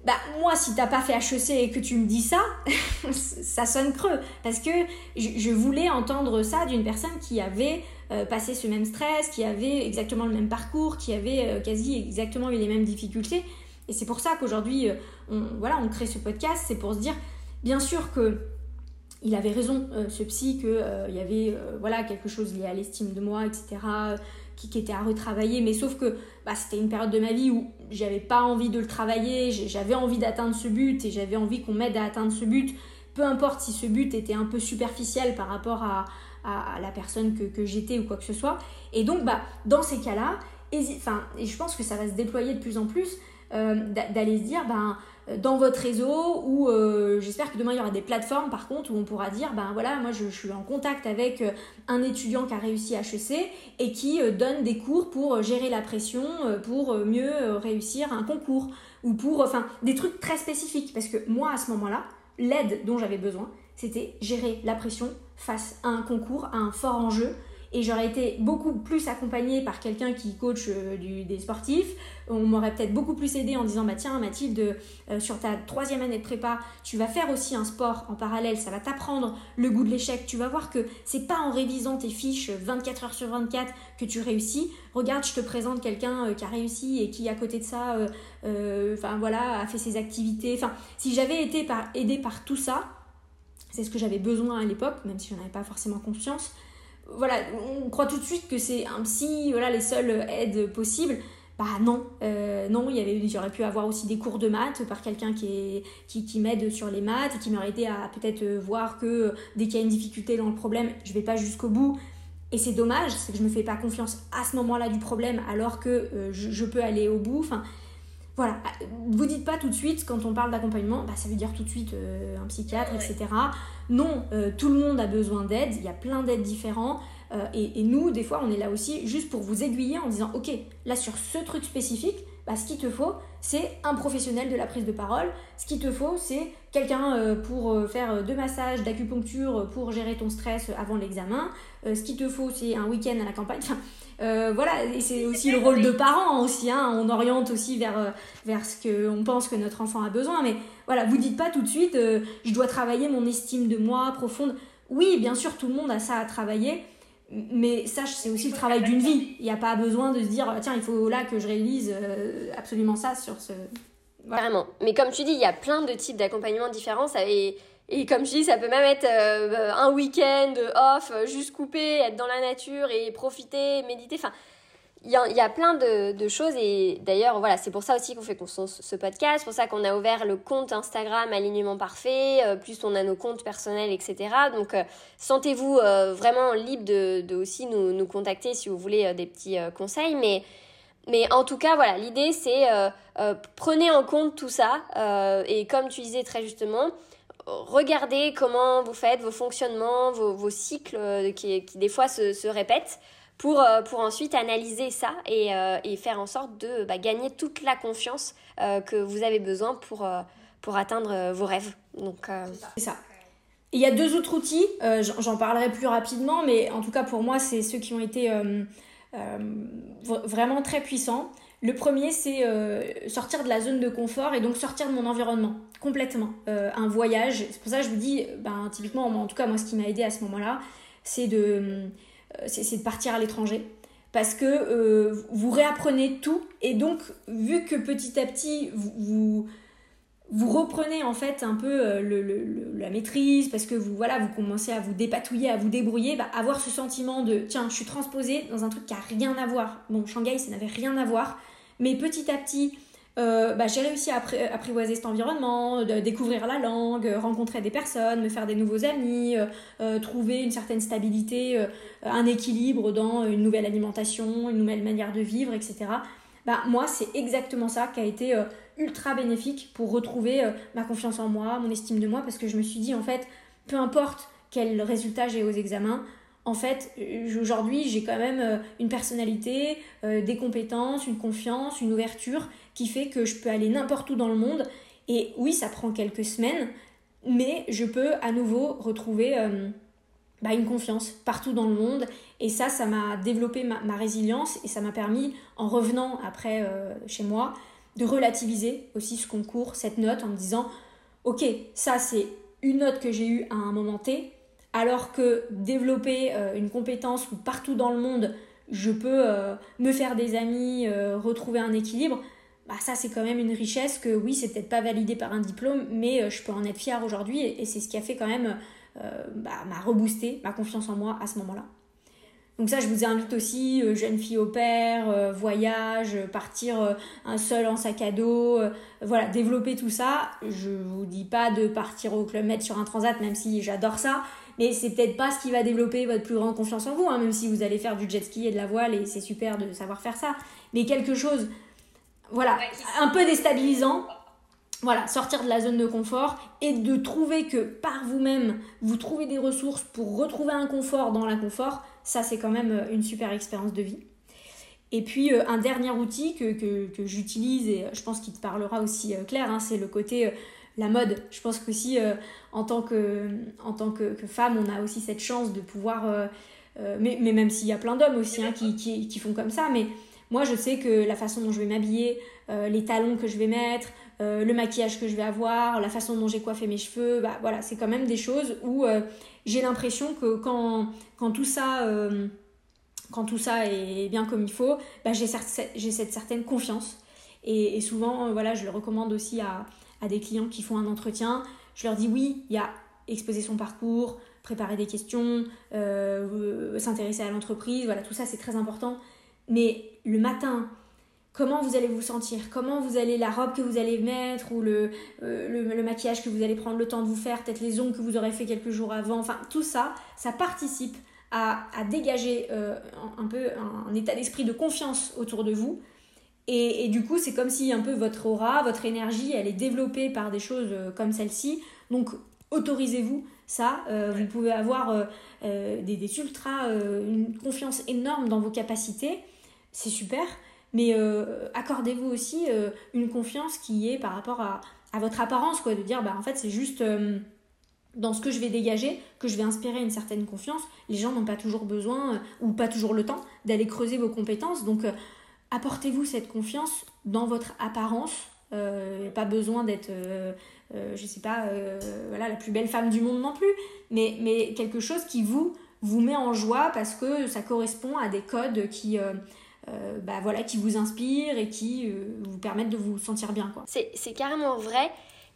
Speaker 1: Bah, moi, si t'as pas fait HEC et que tu me dis ça, ça sonne creux. Parce que je voulais entendre ça d'une personne qui avait euh, passer ce même stress, qui avait exactement le même parcours, qui avait euh, quasi exactement eu les mêmes difficultés. Et c'est pour ça qu'aujourd'hui, euh, on, voilà, on crée ce podcast, c'est pour se dire, bien sûr que il avait raison, ce psy, qu'il y avait voilà, quelque chose lié à l'estime de moi, etc., qui, était à retravailler. Mais sauf que bah, c'était une période de ma vie où j'avais pas envie de le travailler, j'avais envie d'atteindre ce but et j'avais envie qu'on m'aide à atteindre ce but. Peu importe si ce but était un peu superficiel par rapport à, à, la personne que, j'étais ou quoi que ce soit. Et donc, bah, dans ces cas-là, et je pense que ça va se déployer de plus en plus, euh, d'aller se dire, ben, dans votre réseau, ou euh, j'espère que demain il y aura des plateformes par contre où on pourra dire, ben voilà, moi je, suis en contact avec euh, un étudiant qui a réussi HEC et qui donne des cours pour gérer la pression, pour mieux réussir un concours, ou pour, enfin, des trucs très spécifiques. Parce que moi, à ce moment-là, l'aide dont j'avais besoin, c'était gérer la pression face à un concours, à un fort enjeu. Et j'aurais été beaucoup plus accompagnée par quelqu'un qui coach euh, des sportifs. On m'aurait peut-être beaucoup plus aidé en disant bah tiens Mathilde, euh, sur ta troisième année de prépa, tu vas faire aussi un sport en parallèle, ça va t'apprendre le goût de l'échec. Tu vas voir que c'est pas en révisant tes fiches 24 heures sur 24 que tu réussis. Regarde, je te présente quelqu'un euh, qui a réussi et qui à côté de ça, enfin voilà, a fait ses activités. Enfin, si j'avais été aidée par tout ça, c'est ce que j'avais besoin à l'époque, même si je n'en pas forcément conscience voilà, on croit tout de suite que c'est un psy, voilà, les seules aides possibles. Bah non, euh, non, il y avait, j'aurais pu avoir aussi des cours de maths par quelqu'un qui, qui, m'aide sur les maths et qui m'aurait aidé à peut-être euh, voir que dès qu'il y a une difficulté dans le problème, je vais pas jusqu'au bout. Et c'est dommage, c'est que je me fais pas confiance à ce moment-là du problème alors que euh, je, peux aller au bout. Voilà, vous dites pas tout de suite quand on parle d'accompagnement, bah, ça veut dire tout de suite un psychiatre, etc. Non, euh, tout le monde a besoin d'aide, il y a plein d'aides différents. Euh, et, nous, des fois, on est là aussi juste pour vous aiguiller en disant, ok, là sur ce truc spécifique, bah, ce qu'il te faut, c'est un professionnel de la prise de parole. Ce qu'il te faut, c'est quelqu'un euh, pour faire deux massages, d'acupuncture, pour gérer ton stress avant l'examen. Ce qu'il te faut, c'est un week-end à la campagne. Euh, voilà, et c'est aussi le rôle de parent aussi, hein. on oriente aussi vers, euh, vers ce qu'on pense que notre enfant a besoin, mais voilà, vous dites pas tout de suite, euh, je dois travailler mon estime de moi profonde. Oui, bien sûr, tout le monde a ça à travailler, mais ça, c'est aussi le travail d'une vie. Il n'y a pas besoin de se dire, tiens, il faut là que je réalise absolument ça sur ce...
Speaker 2: Vraiment. Mais comme tu dis, il y a plein de types d'accompagnement différents, ça, et et comme je dis, ça peut même être euh, un week-end off, euh, juste couper, être dans la nature et profiter, méditer. Enfin, il y, a, plein de, choses. Et d'ailleurs, voilà, c'est pour ça aussi qu'on fait ce podcast. C'est pour ça qu'on a ouvert le compte Instagram Alignement Parfait. Euh, plus on a nos comptes personnels, etc. Donc, sentez-vous vraiment libre de, aussi nous, nous, contacter si vous voulez des petits conseils. Mais, mais en tout cas, voilà, l'idée, c'est prenez en compte tout ça. et comme tu disais très justement, regardez comment vous faites vos fonctionnements, vos, cycles euh, qui, qui, des fois se, se répètent pour, euh, pour ensuite analyser ça et, euh, et faire en sorte de bah, gagner toute la confiance que vous avez besoin pour, pour atteindre vos rêves. Donc,
Speaker 1: C'est ça. Il y a deux autres outils, j'en parlerai plus rapidement, mais en tout cas pour moi, c'est ceux qui ont été vraiment très puissants. Le premier, c'est euh, sortir de la zone de confort et donc sortir de mon environnement complètement. Euh, un voyage, c'est pour ça que je vous dis, ben, typiquement, en tout cas, moi, ce qui m'a aidé à ce moment-là, c'est de, euh, partir à l'étranger. Parce que vous réapprenez tout et donc, vu que petit à petit, vous, vous, reprenez en fait un peu la maîtrise, parce que vous, voilà, vous commencez à vous dépatouiller, à vous débrouiller, bah, avoir ce sentiment de tiens, je suis transposée dans un truc qui a rien à voir. Bon, Shanghai, ça n'avait rien à voir mais petit à petit, euh, bah, j'ai réussi à apprivoiser cet environnement, de découvrir la langue, rencontrer des personnes, me faire des nouveaux amis, euh, euh, trouver une certaine stabilité, un équilibre dans une nouvelle alimentation, une nouvelle manière de vivre, etc. Bah, moi, c'est exactement ça qui a été ultra bénéfique pour retrouver ma confiance en moi, mon estime de moi, parce que je me suis dit, en fait, peu importe quel résultat j'ai aux examens, en fait, euh, aujourd'hui, j'ai quand même euh, une personnalité, euh, des compétences, une confiance, une ouverture qui fait que je peux aller n'importe où dans le monde. Et oui, ça prend quelques semaines, mais je peux à nouveau retrouver bah, une confiance partout dans le monde. Et ça, ça m'a développé ma, résilience et ça m'a permis, en revenant après chez moi, de relativiser aussi ce concours, cette note, en me disant, ok, ça c'est une note que j'ai eue à un moment T, alors que développer euh, une compétence où partout dans le monde je peux euh, me faire des amis, euh, retrouver un équilibre, bah ça c'est quand même une richesse que oui c'est peut-être pas validé par un diplôme mais je peux en être fière aujourd'hui et, c'est ce qui a fait quand même bah, m'a reboosté ma confiance en moi à ce moment-là. Donc ça, je vous invite aussi, jeune fille au père, voyage, partir un seul en sac à dos, voilà, développer tout ça. Je vous dis pas de partir au club med sur un transat, même si j'adore ça, mais c'est peut-être pas ce qui va développer votre plus grande confiance en vous, hein, même si vous allez faire du jet ski et de la voile et c'est super de savoir faire ça. Mais quelque chose, voilà, un peu déstabilisant. Voilà, sortir de la zone de confort et de trouver que par vous-même, vous trouvez des ressources pour retrouver un confort dans l'inconfort, ça c'est quand même euh, une super expérience de vie. Et puis euh, un dernier outil que, que, j'utilise et euh, je pense qu'il te parlera aussi Claire, hein, c'est le côté la mode. Je pense qu'aussi, euh, en tant, que, en tant que, femme, on a aussi cette chance de pouvoir euh, mais, mais, même s'il y a plein d'hommes aussi hein, qui, qui, qui, font comme ça, mais moi je sais que la façon dont je vais m'habiller, les talons que je vais mettre, le maquillage que je vais avoir, la façon dont j'ai coiffé mes cheveux, bah voilà, c'est quand même des choses où j'ai l'impression que quand, quand tout ça quand tout ça est bien comme il faut, bah, j'ai cette certaine confiance. Et, souvent, voilà, je le recommande aussi à, à, des clients qui font un entretien. Je leur dis oui, il y a exposer son parcours, préparer des questions, euh, s'intéresser à l'entreprise, voilà, tout ça c'est très important. Mais le matin, comment vous allez vous sentir, comment vous allez, la robe que vous allez mettre ou le, euh, le, maquillage que vous allez prendre le temps de vous faire, peut-être les ongles que vous aurez fait quelques jours avant, enfin tout ça, ça participe à, dégager euh, un peu un, état d'esprit de confiance autour de vous. Et, du coup, c'est comme si un peu votre aura, votre énergie, elle est développée par des choses euh, comme celle-ci. Donc, autorisez-vous ça. Euh, vous pouvez avoir des, des, ultra, une confiance énorme dans vos capacités. C'est super. Mais accordez-vous aussi une confiance qui est par rapport à, à, votre apparence, quoi. De dire, bah, en fait, c'est juste dans ce que je vais dégager, que je vais inspirer une certaine confiance. Les gens n'ont pas toujours besoin euh, ou pas toujours le temps d'aller creuser vos compétences. Donc, euh, apportez-vous cette confiance dans votre apparence. Euh, pas besoin d'être, je sais pas, voilà, la plus belle femme du monde non plus, mais, mais quelque chose qui vous, vous met en joie parce que ça correspond à des codes qui, bah, voilà, qui vous inspirent et qui vous permettent de vous sentir bien.
Speaker 2: C'est, c'est carrément vrai.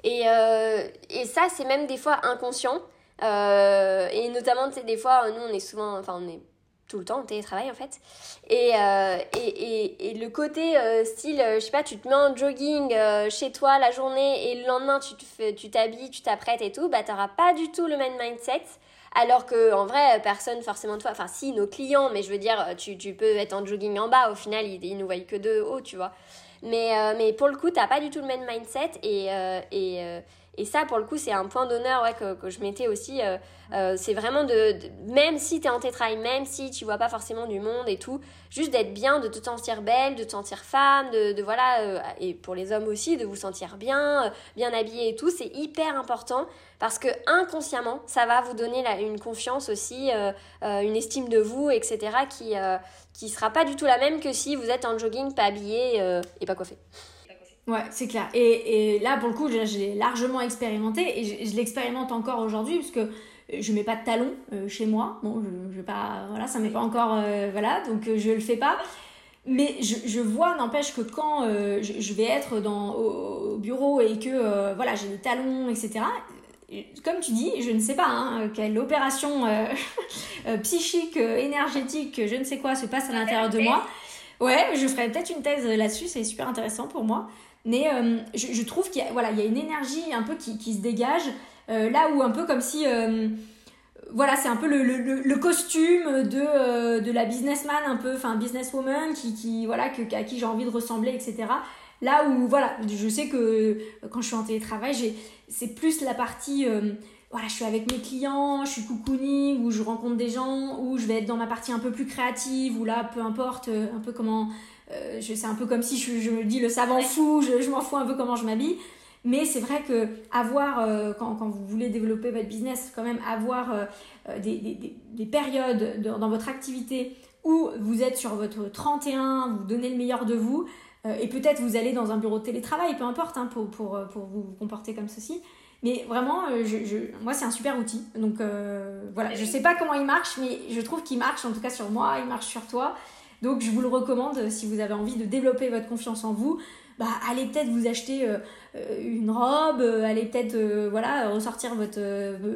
Speaker 2: Et, euh, et ça, c'est même des fois inconscient. Euh, et notamment, tu sais, des fois, nous, on est souvent, enfin, on est tout le temps en télétravail en fait. Et, euh, et, et, et, le côté style, je sais pas, tu te mets en jogging chez toi la journée et le lendemain tu t'habilles, tu t'apprêtes et tout, bah t'auras pas du tout le même mindset. Alors que en vrai, personne forcément toi, enfin si nos clients, mais je veux dire, tu, tu peux être en jogging en bas, au final ils, ils nous voient que de haut, tu vois. Mais, euh, mais pour le coup, t'as pas du tout le même mindset et, euh, euh, et ça, pour le coup, c'est un point d'honneur ouais, que, que, je mettais aussi. c'est vraiment de, même si tu es en tétrail, même si tu vois pas forcément du monde et tout, juste d'être bien, de te sentir belle, de te sentir femme, de, de voilà, et pour les hommes aussi, de vous sentir bien, bien habillé et tout, c'est hyper important parce que inconsciemment, ça va vous donner une confiance aussi, une estime de vous, etc., qui, qui sera pas du tout la même que si vous êtes en jogging, pas habillé euh, et pas coiffé.
Speaker 1: Ouais, c'est clair. Et, et, là, pour le coup, je, l'ai largement expérimenté et je, l'expérimente encore aujourd'hui parce que je mets pas de talons euh, chez moi. Bon, je, je pas, voilà, ça m'est pas encore, euh, voilà, donc je le fais pas. Mais je, je vois, n'empêche que quand je, vais être dans, au, bureau et que voilà, j'ai des talons, etc., comme tu dis, je ne sais pas hein, quelle opération euh, euh, psychique, euh, énergétique, je ne sais quoi se passe à l'intérieur de moi. Ouais, je ferai peut-être une thèse là-dessus, c'est super intéressant pour moi. Mais je, trouve qu'il y, a, voilà, il y a une énergie un peu qui, qui se dégage, là où un peu comme si... voilà, c'est un peu le, le, le costume de, de la businessman, un peu, enfin businesswoman, qui, qui, voilà, que, à qui j'ai envie de ressembler, etc. Là où, voilà, je sais que quand je suis en télétravail, c'est plus la partie euh, voilà, je suis avec mes clients, je suis cocooning, ou je rencontre des gens, ou je vais être dans ma partie un peu plus créative, ou là, peu importe, euh, un peu comment. Euh, c'est un peu comme si je, me dis le savant fou, je, m'en fous un peu comment je m'habille. Mais c'est vrai que avoir, quand, quand, vous voulez développer votre business, quand même avoir des, des, des, périodes dans votre activité où vous êtes sur votre 31, vous donnez le meilleur de vous, euh, et peut-être vous allez dans un bureau de télétravail, peu importe, hein, pour, pour, euh, pour, vous comporter comme ceci. Mais vraiment, euh, je, je, moi, c'est un super outil. Donc voilà, je sais pas comment il marche, mais je trouve qu'il marche, en tout cas sur moi, il marche sur toi. Donc je vous le recommande si vous avez envie de développer votre confiance en vous. Bah, allez peut-être vous acheter une robe, allez peut-être voilà, ressortir votre,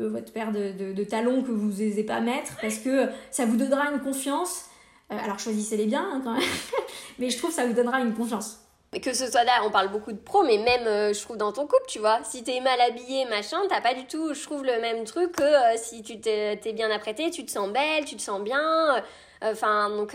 Speaker 1: votre paire de, talons que vous n'osez pas mettre parce que ça vous donnera une confiance euh, alors choisissez-les bien hein, quand même, mais je trouve que ça vous donnera une confiance.
Speaker 2: Que ce soit là, on parle beaucoup de pro, mais même, euh, je trouve, dans ton couple, tu vois. Si t'es mal habillé, machin, t'as pas du tout, je trouve, le même truc que euh, si tu t'es bien apprêté, tu te sens belle, tu te sens bien. Enfin, donc,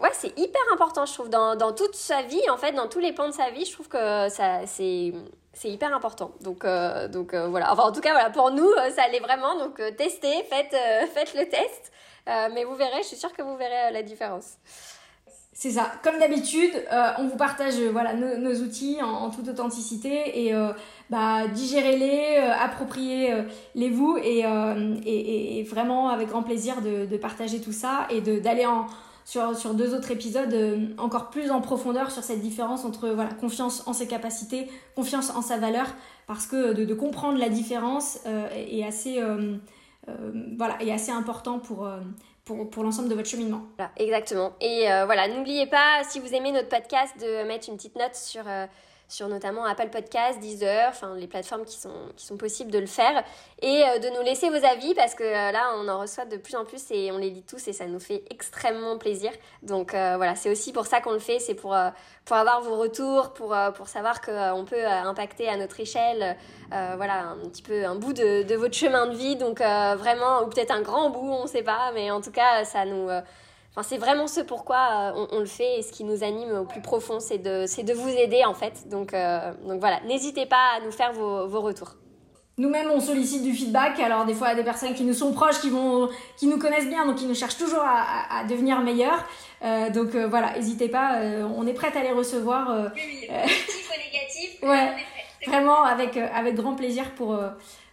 Speaker 2: ouais, c'est hyper important, je trouve, dans, dans, toute sa vie, en fait, dans tous les pans de sa vie, je trouve que ça, c'est c'est hyper important. Donc, donc voilà. Enfin, en tout cas, voilà, pour nous, ça allait vraiment. Donc, testez, faites, faites le test. Euh, mais vous verrez, je suis sûre que vous verrez euh, la différence.
Speaker 1: C'est ça. Comme d'habitude, euh, on vous partage voilà, nos, outils en, toute authenticité et bah, digérez-les, appropriez-les-vous et, et, vraiment avec grand plaisir de partager tout ça et d'aller en, sur, sur deux autres épisodes euh, encore plus en profondeur sur cette différence entre voilà, confiance en ses capacités, confiance en sa valeur, parce que de, de comprendre la différence euh, est, assez, euh, voilà, est assez important pour, pour, pour l'ensemble de votre cheminement.
Speaker 2: Exactement. Et voilà, n'oubliez pas, si vous aimez notre podcast, de mettre une petite note sur sur notamment Apple Podcasts, Deezer, enfin les plateformes qui sont, qui sont possibles de le faire, et euh, de nous laisser vos avis parce que euh, là on en reçoit de plus en plus et on les lit tous et ça nous fait extrêmement plaisir. Donc euh, voilà, c'est aussi pour ça qu'on le fait, c'est pour, pour avoir vos retours, pour, pour savoir qu'on peut impacter à notre échelle voilà, un petit peu un bout de, de votre chemin de vie, donc vraiment, ou peut-être un grand bout, on ne sait pas, mais en tout cas ça nous Enfin, c'est vraiment ce pourquoi euh, on, le fait et ce qui nous anime au plus profond, c'est de, de vous aider en fait. Donc, euh, donc voilà, n'hésitez pas à nous faire vos, vos retours.
Speaker 1: Nous-mêmes, on sollicite du feedback. Alors, des fois, il y a des personnes qui nous sont proches, qui, vont, qui nous connaissent bien, donc qui nous cherchent toujours à, à, devenir meilleurs. Euh, donc voilà, n'hésitez pas, on est prête à les recevoir.
Speaker 2: oui, oui, positif ou négatif,
Speaker 1: ouais, vraiment avec, avec grand plaisir pour,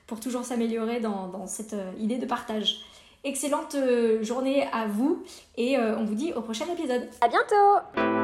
Speaker 1: pour toujours s'améliorer dans, dans cette idée de partage. Excellente euh, journée à vous et euh, on vous dit au prochain épisode.
Speaker 2: À bientôt